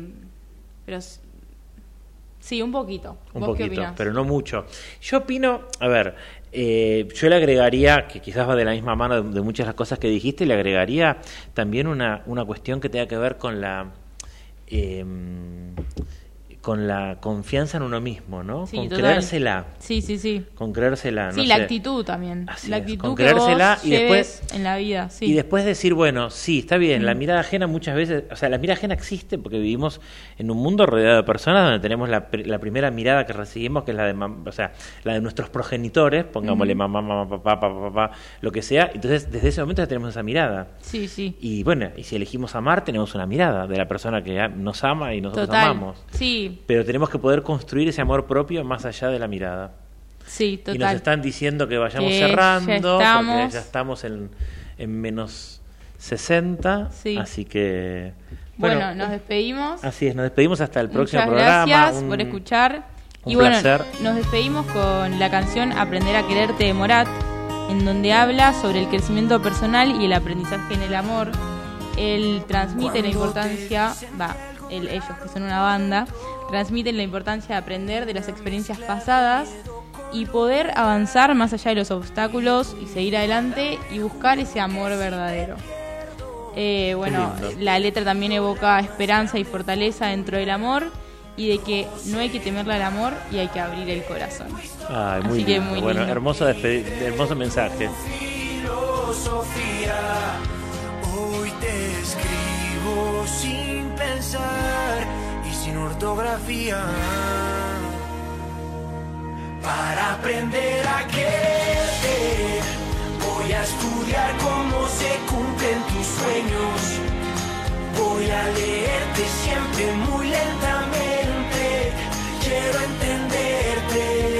Speaker 4: pero sí, un poquito.
Speaker 5: Un
Speaker 4: ¿Vos qué
Speaker 5: poquito,
Speaker 4: opinás?
Speaker 5: pero no mucho. Yo opino, a ver, eh, yo le agregaría, que quizás va de la misma mano de, de muchas de las cosas que dijiste, le agregaría también una, una cuestión que tenga que ver con la eh, con la confianza en uno mismo, ¿no?
Speaker 4: Sí,
Speaker 5: con
Speaker 4: total.
Speaker 5: creérsela,
Speaker 4: Sí, sí, sí.
Speaker 5: con creérsela. no
Speaker 4: sí, la actitud también.
Speaker 5: Así
Speaker 4: la
Speaker 5: es,
Speaker 4: actitud
Speaker 5: con
Speaker 4: que vos
Speaker 5: y después-
Speaker 4: en la vida. Sí.
Speaker 5: Y después decir, bueno, sí, está bien, la mirada ajena muchas veces, o sea, la mirada ajena existe porque vivimos en un mundo rodeado de personas donde tenemos la, la primera mirada que recibimos, que es la de, o sea, la de nuestros progenitores, pongámosle mamá, mamá, papá, papá, papá, lo que sea. Entonces, desde ese momento ya tenemos esa mirada.
Speaker 4: Sí, sí.
Speaker 5: Y bueno, y si elegimos amar, tenemos una mirada de la persona que nos ama y nosotros
Speaker 4: Total.
Speaker 5: amamos.
Speaker 4: Sí,
Speaker 5: Pero tenemos que poder construir ese amor propio más allá de la mirada.
Speaker 4: sí, total.
Speaker 5: Y nos están diciendo que vayamos
Speaker 4: Que ya
Speaker 5: cerrando, porque
Speaker 4: estamos.
Speaker 5: ya estamos en, en menos 60.
Speaker 4: Sí.
Speaker 5: Así que.
Speaker 4: Bueno, nos despedimos.
Speaker 5: Así es, nos despedimos hasta el próximo
Speaker 4: Muchas
Speaker 5: programa.
Speaker 4: gracias
Speaker 5: Un-
Speaker 4: por escuchar.
Speaker 5: un
Speaker 4: y bueno,
Speaker 5: placer.
Speaker 4: nos despedimos con la canción Aprender a quererte de Morat, en donde habla sobre el crecimiento personal y el aprendizaje en el amor. Él transmite la importancia, va, él- ellos que son una banda, transmiten la importancia de aprender de las experiencias pasadas y poder avanzar más allá de los obstáculos y seguir adelante y buscar ese amor verdadero. Eh, bueno, la letra también evoca esperanza y fortaleza dentro del amor y de que no hay que temerle al amor y hay que abrir el corazón.
Speaker 5: Ay, muy
Speaker 4: Así que
Speaker 5: lindo.
Speaker 4: muy
Speaker 5: bueno,
Speaker 4: lindo.
Speaker 5: hermoso, hermoso mensaje.
Speaker 6: filosofía. Hoy te escribo sin pensar y sin ortografía. Para aprender a quererte, voy a estudiar cómo se cumplen tus sueños. Voy a leerte siempre muy lentamente, quiero entenderte.